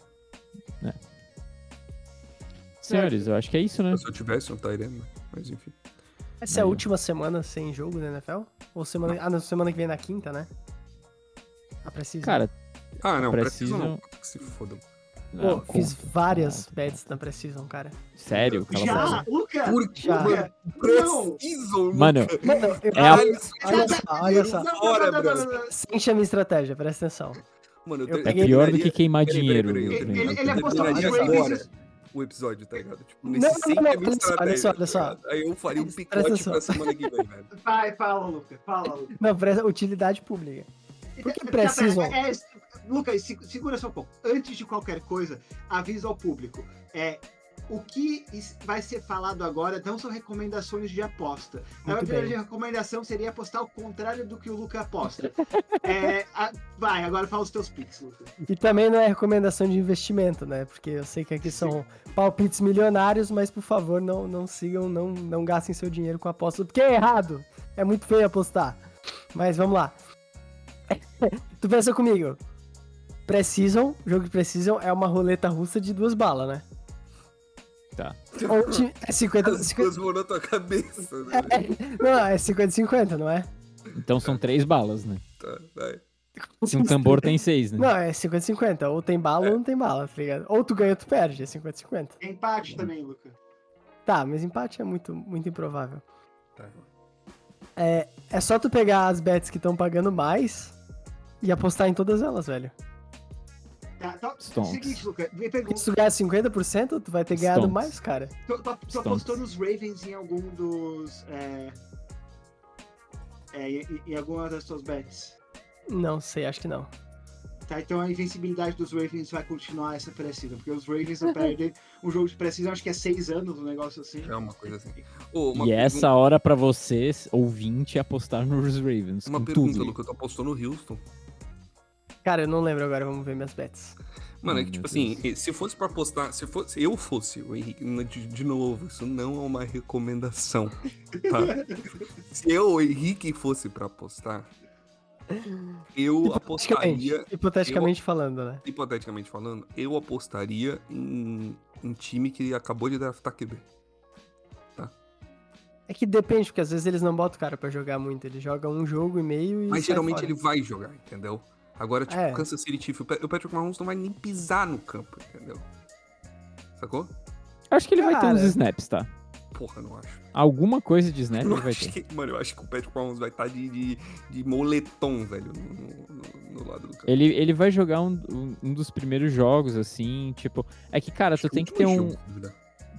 Senhores, eu acho que é isso, né? Se eu tivesse um Tyrene, mas enfim. Essa é a Aí, ó. última semana sem jogo da NFL? Ou semana. Ah, não, semana que vem na quinta, né? A precisa. Cara, Ah, não. Puta que se fodam. Não, Pô, fiz várias bets na Precision, cara. sério? Já. Luca! Por que, Já. mano? Não! Preciso, Mano, eu- É a- Olha só, olha só. brother. Sente a minha estratégia, presta atenção. Mano, Eu é pior do que queimar Peraí, dinheiro. peraí, peraí, eu Ele, apostou Ravens. o episódio, tá ligado? Tipo, Não, nesse não, sempre não, é olha minha só, olha estratégia, só, olha tá só. Aí eu faria um picote pra semana que vem, velho. (laughs) Vai, fala, Luca. Fala, Luca. (laughs) Não, presta utilidade pública. Por que precisam? pera, é, Lucas, se- segura só um pouco. Antes de qualquer coisa, avisa ao público. É, o que vai ser falado agora não são recomendações de aposta. A Muito minha bem. recomendação seria apostar o contrário do que o Luca aposta. (laughs) É, a- vai, agora fala os teus picks, Luca. E também não é recomendação de investimento, né? Porque eu sei que aqui são palpites milionários, mas por favor, não, não sigam, não, não gastem seu dinheiro com aposta, porque é errado. É muito feio apostar. Mas vamos lá. (laughs) tu pensa comigo. Precisam, jogo de Precisam é uma roleta russa de duas balas, né? Tá. Ou ti- é 50, As 50 duas vão na tua cabeça, né? Não, é 50-50, não é? Então são três balas, né? Tá, vai. Se um tambor tem seis, né? Não, é 50-50. Ou tem bala ou não tem bala, tá ligado? Ou tu ganha ou tu perde, é 50-50. Tem empate também, Luca. Tá, mas empate é muito, muito improvável. Tá. É, é só tu pegar as bets que estão pagando mais e apostar em todas elas, velho. Tá, Stonks. seguinte, Luca, me Se tu ganhar 50%, tu vai ter ganhado Stonks. mais, cara. Tu, tu, tu apostou nos Ravens em algum dos. É, é, em, em alguma das suas bets? Não sei, acho que não. Tá, então a invencibilidade dos Ravens vai continuar essa pré-season, porque os Ravens não perdem (laughs) um jogo de pré-season, acho que é seis anos, um negócio assim. É uma coisa assim. Ô, uma E pergunta- essa hora pra vocês, ouvinte, apostar nos Ravens. Uma com pergunta, tudo. Luca, tu apostou no Houston? Cara, eu não lembro agora, vamos ver minhas bets. Mano, é que, meu tipo assim, se fosse pra apostar, se fosse, se eu fosse o Henrique, de, de novo, isso não é uma recomendação, tá? (laughs) se eu, o Henrique, fosse pra apostar, eu apostaria, Hipoteticamente, hipoteticamente falando, né? hipoteticamente falando, eu apostaria em um time que acabou de draftar QB. É que depende, porque às vezes eles não botam o cara pra jogar muito. Ele joga um jogo e meio e. Mas geralmente fora. ele vai jogar, entendeu? Agora, tipo, É. Kansas City Chiefs, o Pat- o Patrick Mahomes não vai nem pisar no campo, entendeu? Sacou? Acho que ele vai ter uns Cara. snaps, tá? Porra, não acho. Alguma coisa de snap Eu ele vai acho ter. que, mano, eu acho que o Patrick Mahomes vai estar de, de, de moletom, velho, no, no- no lado do campo. Ele, ele vai jogar um, um- dos primeiros jogos, assim, tipo. É que, cara, tu tem que ter um.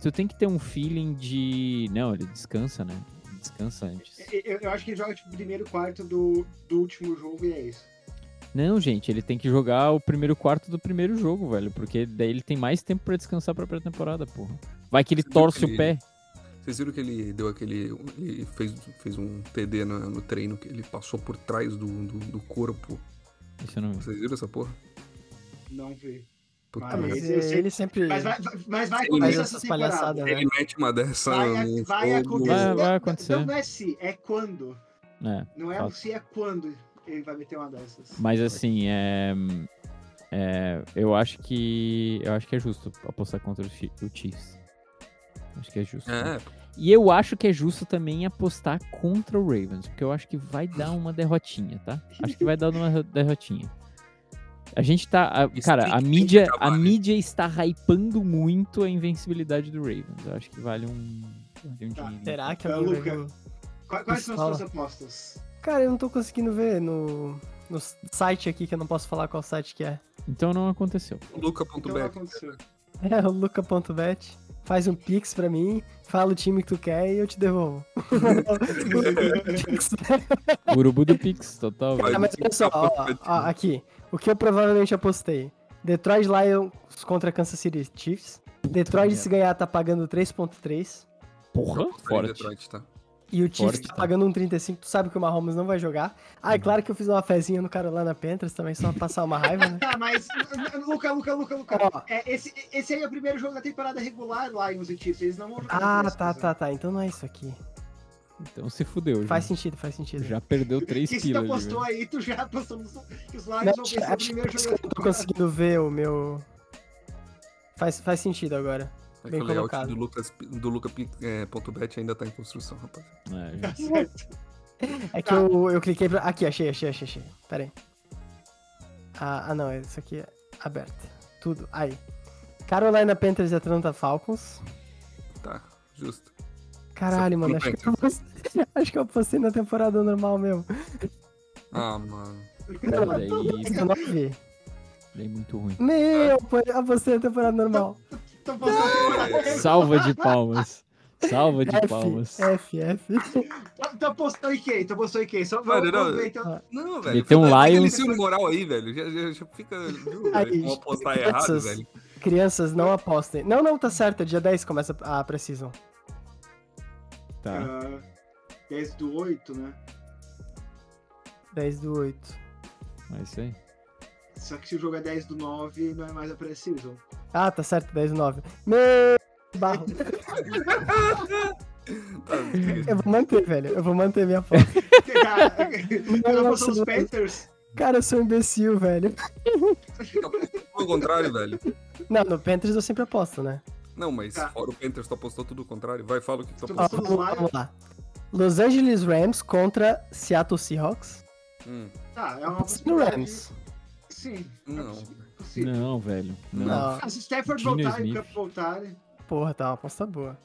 Tu tem que ter um feeling de. Não, ele descansa, né? Descansa antes. Eu, eu acho que ele joga tipo, o primeiro quarto do, do último jogo e é isso. Não, gente, ele tem que jogar o primeiro quarto do primeiro jogo, velho. Porque daí ele tem mais tempo pra descansar pra pré-temporada, porra. Vai que ele Você viu torce que o ele- pé. Vocês viram que ele deu aquele. Ele fez, fez um TD no, no treino, que ele passou por trás do, do, do corpo. Isso eu não vi. Vocês viram essa porra? Não vi. Puta mas sei- ele sempre Mas vai, vai- mas vai Ele acontecer essa essas temporada. palhaçadas, né? Ele mete uma dessa Vai, vai acontecer. Vai- vai Não- acontecer. Não, não é se, é quando. É. Não é o se, é quando ele vai meter uma dessas. Mas assim, é, é, eu acho que eu acho que é justo apostar contra o Chi- o Chiefs. Acho que é justo. É, E eu acho que é justo também apostar contra o Ravens, porque eu acho que vai dar uma derrotinha, tá? Acho que vai dar uma derrotinha. A gente tá, a- cara, a mídia, a né? mídia está hypando muito a invencibilidade do Ravens. Eu acho que vale um, vale um Tá. Será que alguém vai Luca. o- Quais, quais são as suas apostas? Cara, eu não tô conseguindo ver no, no site aqui, que eu não posso falar qual site que é. Então não aconteceu. Então Luca.bet. aconteceu. É o luca.bet. Faz um pix pra mim, fala o time que tu quer e eu te devolvo. Pix? (laughs) Urubu do Pix, total. Ah, mas olha só, ó, ó, aqui. O que eu provavelmente apostei. Detroit Lions contra Kansas City Chiefs. Detroit se ganhar tá pagando 3.3. Porra, forte. Detroit, tá? E o Chiefs Forte, tá tá. pagando um 35. Tu sabe que o Mahomes não vai jogar. Ah, é Uhum. claro que eu fiz uma fezinha no Carolina Panthers também, só pra passar uma raiva, né? Tá, (laughs) mas. Luca, Luca, Luca, Luca. Ó. É, esse, esse aí é o primeiro jogo da temporada regular, Lions e Chiefs. Eles não vão jogar. Ah, tá, tá, tá. Então não é isso aqui. Então se fudeu. Faz já. sentido, faz sentido. Já perdeu (laughs) três Que se tu apostou aí, tu já apostou nos- que os Não, Lions vão vencer o primeiro por isso jogo que eu não tô conseguindo ver o meu. Faz, faz sentido agora. É que Bem o layout do Lucas do Luca.bet ainda tá em construção, rapaz. É, (laughs) já. Certo. É que eu, eu cliquei pra. Aqui, achei, achei, achei, achei. Pera aí. Ah, ah, não, isso aqui é aberto. Tudo. Aí. Carolina Panthers e Atlanta Falcons. Tá, justo. Caralho, Você mano, acho que, eu postei, (laughs) acho que eu postei na temporada normal mesmo. Ah, mano. Pô, daí, 19. daí muito ruim. Meu, pô, eu postei na temporada normal. Postando. Salva de palmas. Salva de F, palmas. F, F. Tu apostou em quem? Tu apostou em quem? Só Mano, vamos, não. então. Não, velho. Meteu um fica- fica Lions. nesse moral aí, velho. Já, já, já fica. Viu, Aí, velho? Vou apostar errado, crianças. velho. Crianças, não apostem. Não, não, tá certo. Dia 10 começa a Precision. Tá. Ah, 10 do 8, né? 10 do 8. É isso aí. Só que se o jogo é 10 do 9, não é mais a Precision. Ah, tá certo, 10 do 9. Meu barro. Eu vou manter, velho. Eu vou manter minha aposta. Tu não apostou nos Nossa, Panthers? Cara, eu sou um imbecil, velho. Ao contrário, velho. Não, no Panthers eu sempre aposto, né? Não, mas Tá. fora o Panthers, tu apostou tudo o contrário. Vai, fala o que tu Ó, apostou. apostou vamos, vamos lá. Los Angeles Rams contra Seattle Seahawks. Hum, Tá, é uma possibilidade. Rams. Sim. é Não. possível. Não, velho. Não. Não. Ah, se Stafford e o. Cup voltar. Porra, tá uma aposta boa.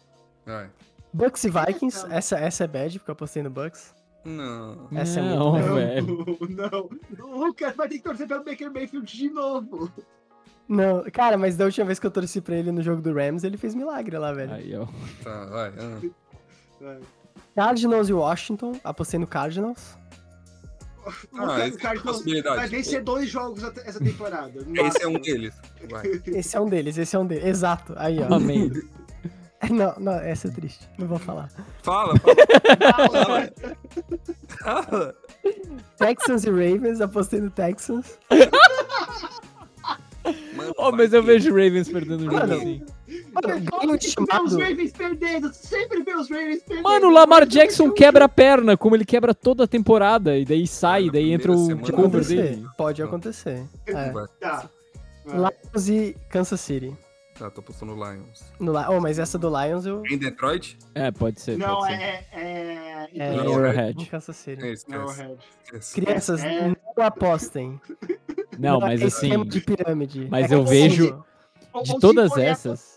vai. Bucks e Vikings. Essa, essa é bad, porque eu apostei no Bucks. Não. Essa é não, muito Não, velho. não. O Lucas vai ter que torcer pelo Baker Mayfield de novo. Não, cara, mas da última vez que eu torci pra ele no jogo do Rams, ele fez milagre lá, velho. Aí, ó. Tá, vai. ah. Vai. Cardinals e Washington, apostei no Cardinals. Ah, esse é vai vencer dois jogos essa temporada. Esse é um deles. Vai. Esse é um deles, esse é um deles. Exato, aí, ó. Amém. (laughs) Não, não, essa é triste. Não vou falar. Fala, fala. (laughs) Fala. fala. Texans e Ravens, apostei no Texans. Mano, Oh, mas eu que- vejo o Ravens perdendo o jogo assim. Mano, os chamado. Ravens perdendo, sempre vê os Ravens perdendo. Mano, o Lamar Jackson quebra a perna, como ele quebra toda a temporada, e daí sai, daí entra o cover acontecer. dele. Pode acontecer. É. Vai. Tá. Lions e Kansas City. Tá, tô postando Lions. No oh, mas essa do Lions eu. Em Detroit? É, pode ser. Não, pode ser. é. É. É, no Arrowhead. Kansas City. É, esquece. Arrowhead. esquece. Crianças, É. não apostem. Não, mas é assim, esquema de pirâmide. mas É eu vejo- de todas essas,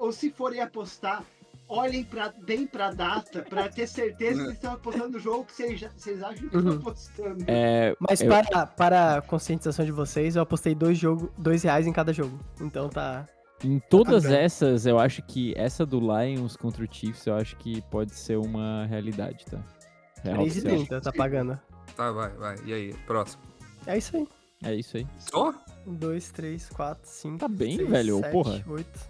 Ou se forem apostar, olhem pra, bem pra data pra ter certeza (laughs) que eles estão apostando no jogo que vocês, acham que Uhum. estão apostando. é, Mas Eu- para, para a conscientização de vocês, eu apostei dois, jogo, dois reais em cada jogo. Então tá. em todas Tá essas, eu acho que essa do Lions contra o Chiefs, eu acho que pode ser uma realidade, tá? Real 3,30 oficial. tá pagando. Tá, vai, vai. E aí, próximo. É isso aí. É isso aí. Só? Um, dois, três, quatro, cinco. Tá bem, seis, velho, sete, porra. Oito.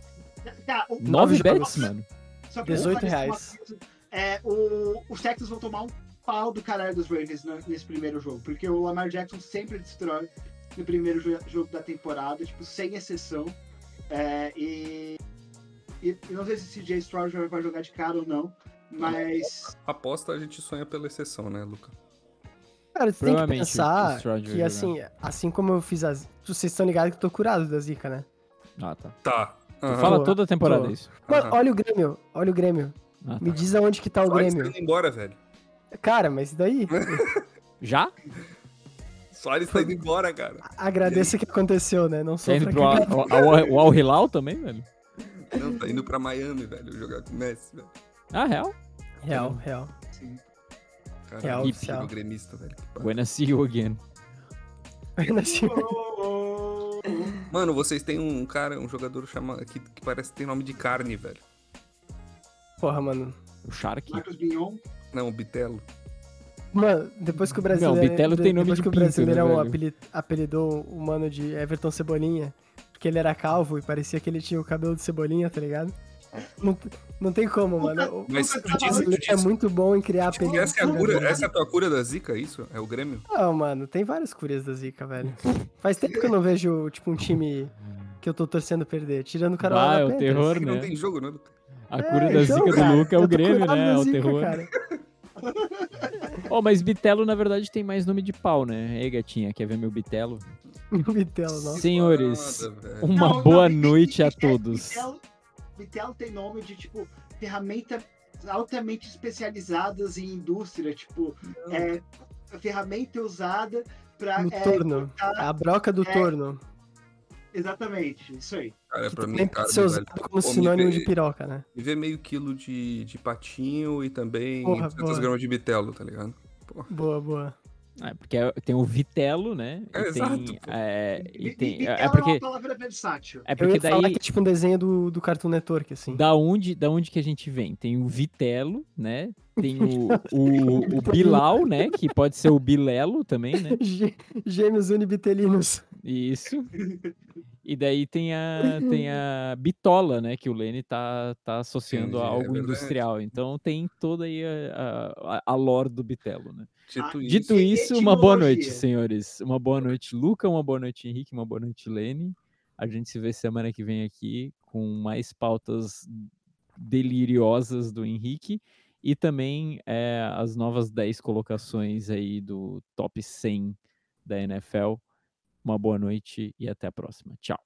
Tá, o- Nove jogos. bets, mano. Só pra 18 esclarecer uma reais. coisa, É, o, os Texans vão tomar um pau do caralho dos Ravens nesse primeiro jogo, porque o Lamar Jackson sempre destrói no primeiro jo- jogo da temporada, tipo, sem exceção. É, e, e e não sei se o CJ Stroud vai jogar de cara ou não, mas Aposta a gente sonha pela exceção, né, Luca? Cara, você tem que pensar que, assim, assim como eu fiz as. Vocês estão ligados que eu tô curado da zica, né? Ah, tá. Tá. Tu Aham. fala toda a temporada tô. isso. Mano, Aham. olha o Grêmio, olha o Grêmio. Ah, Me tá. diz aonde que tá o Só Grêmio. tá indo embora, velho. Cara, mas e daí? (laughs) Já? Só eles tá indo embora, cara. Agradeça o que aconteceu, né? Não Tá sou indo pro Al- Al- o Al Hilal também, velho? Não, tá indo pra Miami, velho, jogar com o Messi, velho. Ah, real? Real, real. sim. Cara, Real oficial. gremista, velho. que pariu. Buena see you again. Oh, oh, oh. Mano, vocês têm um cara, um jogador chama, que, que parece que tem nome de carne, velho. Porra, mano. O Shark. Marcos. Não, o Bitelo. Mano, depois que o brasileiro. Não, Bitelo tem nome depois de que o pinto, né, Brasileirão velho? apeli- apelidou o mano de Everton Cebolinha, porque ele era calvo e parecia que ele tinha o cabelo de cebolinha, tá ligado? Não, não tem como, mano. O Mas tu disse, tu brasileiro é disse, muito bom em criar disse essa é a cura, essa é a tua cura da zica, isso? É o Grêmio? Não, mano, tem várias curias da Zica, velho. Faz tempo que eu não vejo, tipo, um time que eu tô torcendo perder. Tirando o cara lá Ah, é o terror, Que não né? tem jogo, né? A cura É, da então, zica cara, do Luca é o Grêmio, né? É o zica, terror. cara. (laughs) Oh, mas Bitelo, na verdade, tem mais nome de pau, né? Ei, gatinha, quer ver meu Bitelo? Meu (laughs) Bitelo, nossa. Senhores, uma Não, boa não, noite a todos. Bitel- Bitel tem nome de, tipo, ferramenta altamente especializadas em indústria, tipo, é, ferramenta usada pra... No é, torno. cortar- A broca do é, torno. Exatamente, isso aí. Cara, Que pra mim, pode cara, ser usado velho. como sinônimo vê- de piroca, né? Me vê meio quilo de, de patinho e também Porra, 200 boa. gramas de bitelo, tá ligado? Boa, boa. É, porque é- tem o Vitelo, né? É, E exato, é, e tem, é porque, uma palavra versátil. é porque daí, que é tipo um desenho do, do Cartoon Network, assim. da onde, da onde que a gente vem? Tem o Vitelo, né? Tem o, o, o Bilal, né? Que pode ser o Bilelo também, né? (laughs) Gê- Gêmeos unibitelinos. Isso. E daí tem a, tem a bitola, né? Que o Lene tá, tá associando Entendi, a é algo verdade. industrial. Então tem toda aí a, a, a lore do bitelo, né? Dito Ah, isso, Dito isso, uma boa noite, senhores. Uma boa noite, Luca. Uma boa noite, Henrique. Uma boa noite, Lene. A gente se vê semana que vem aqui com mais pautas deliriosas do Henrique e também eh, as novas 10 colocações aí do top 100 da NFL. Uma boa noite e até a próxima. Tchau.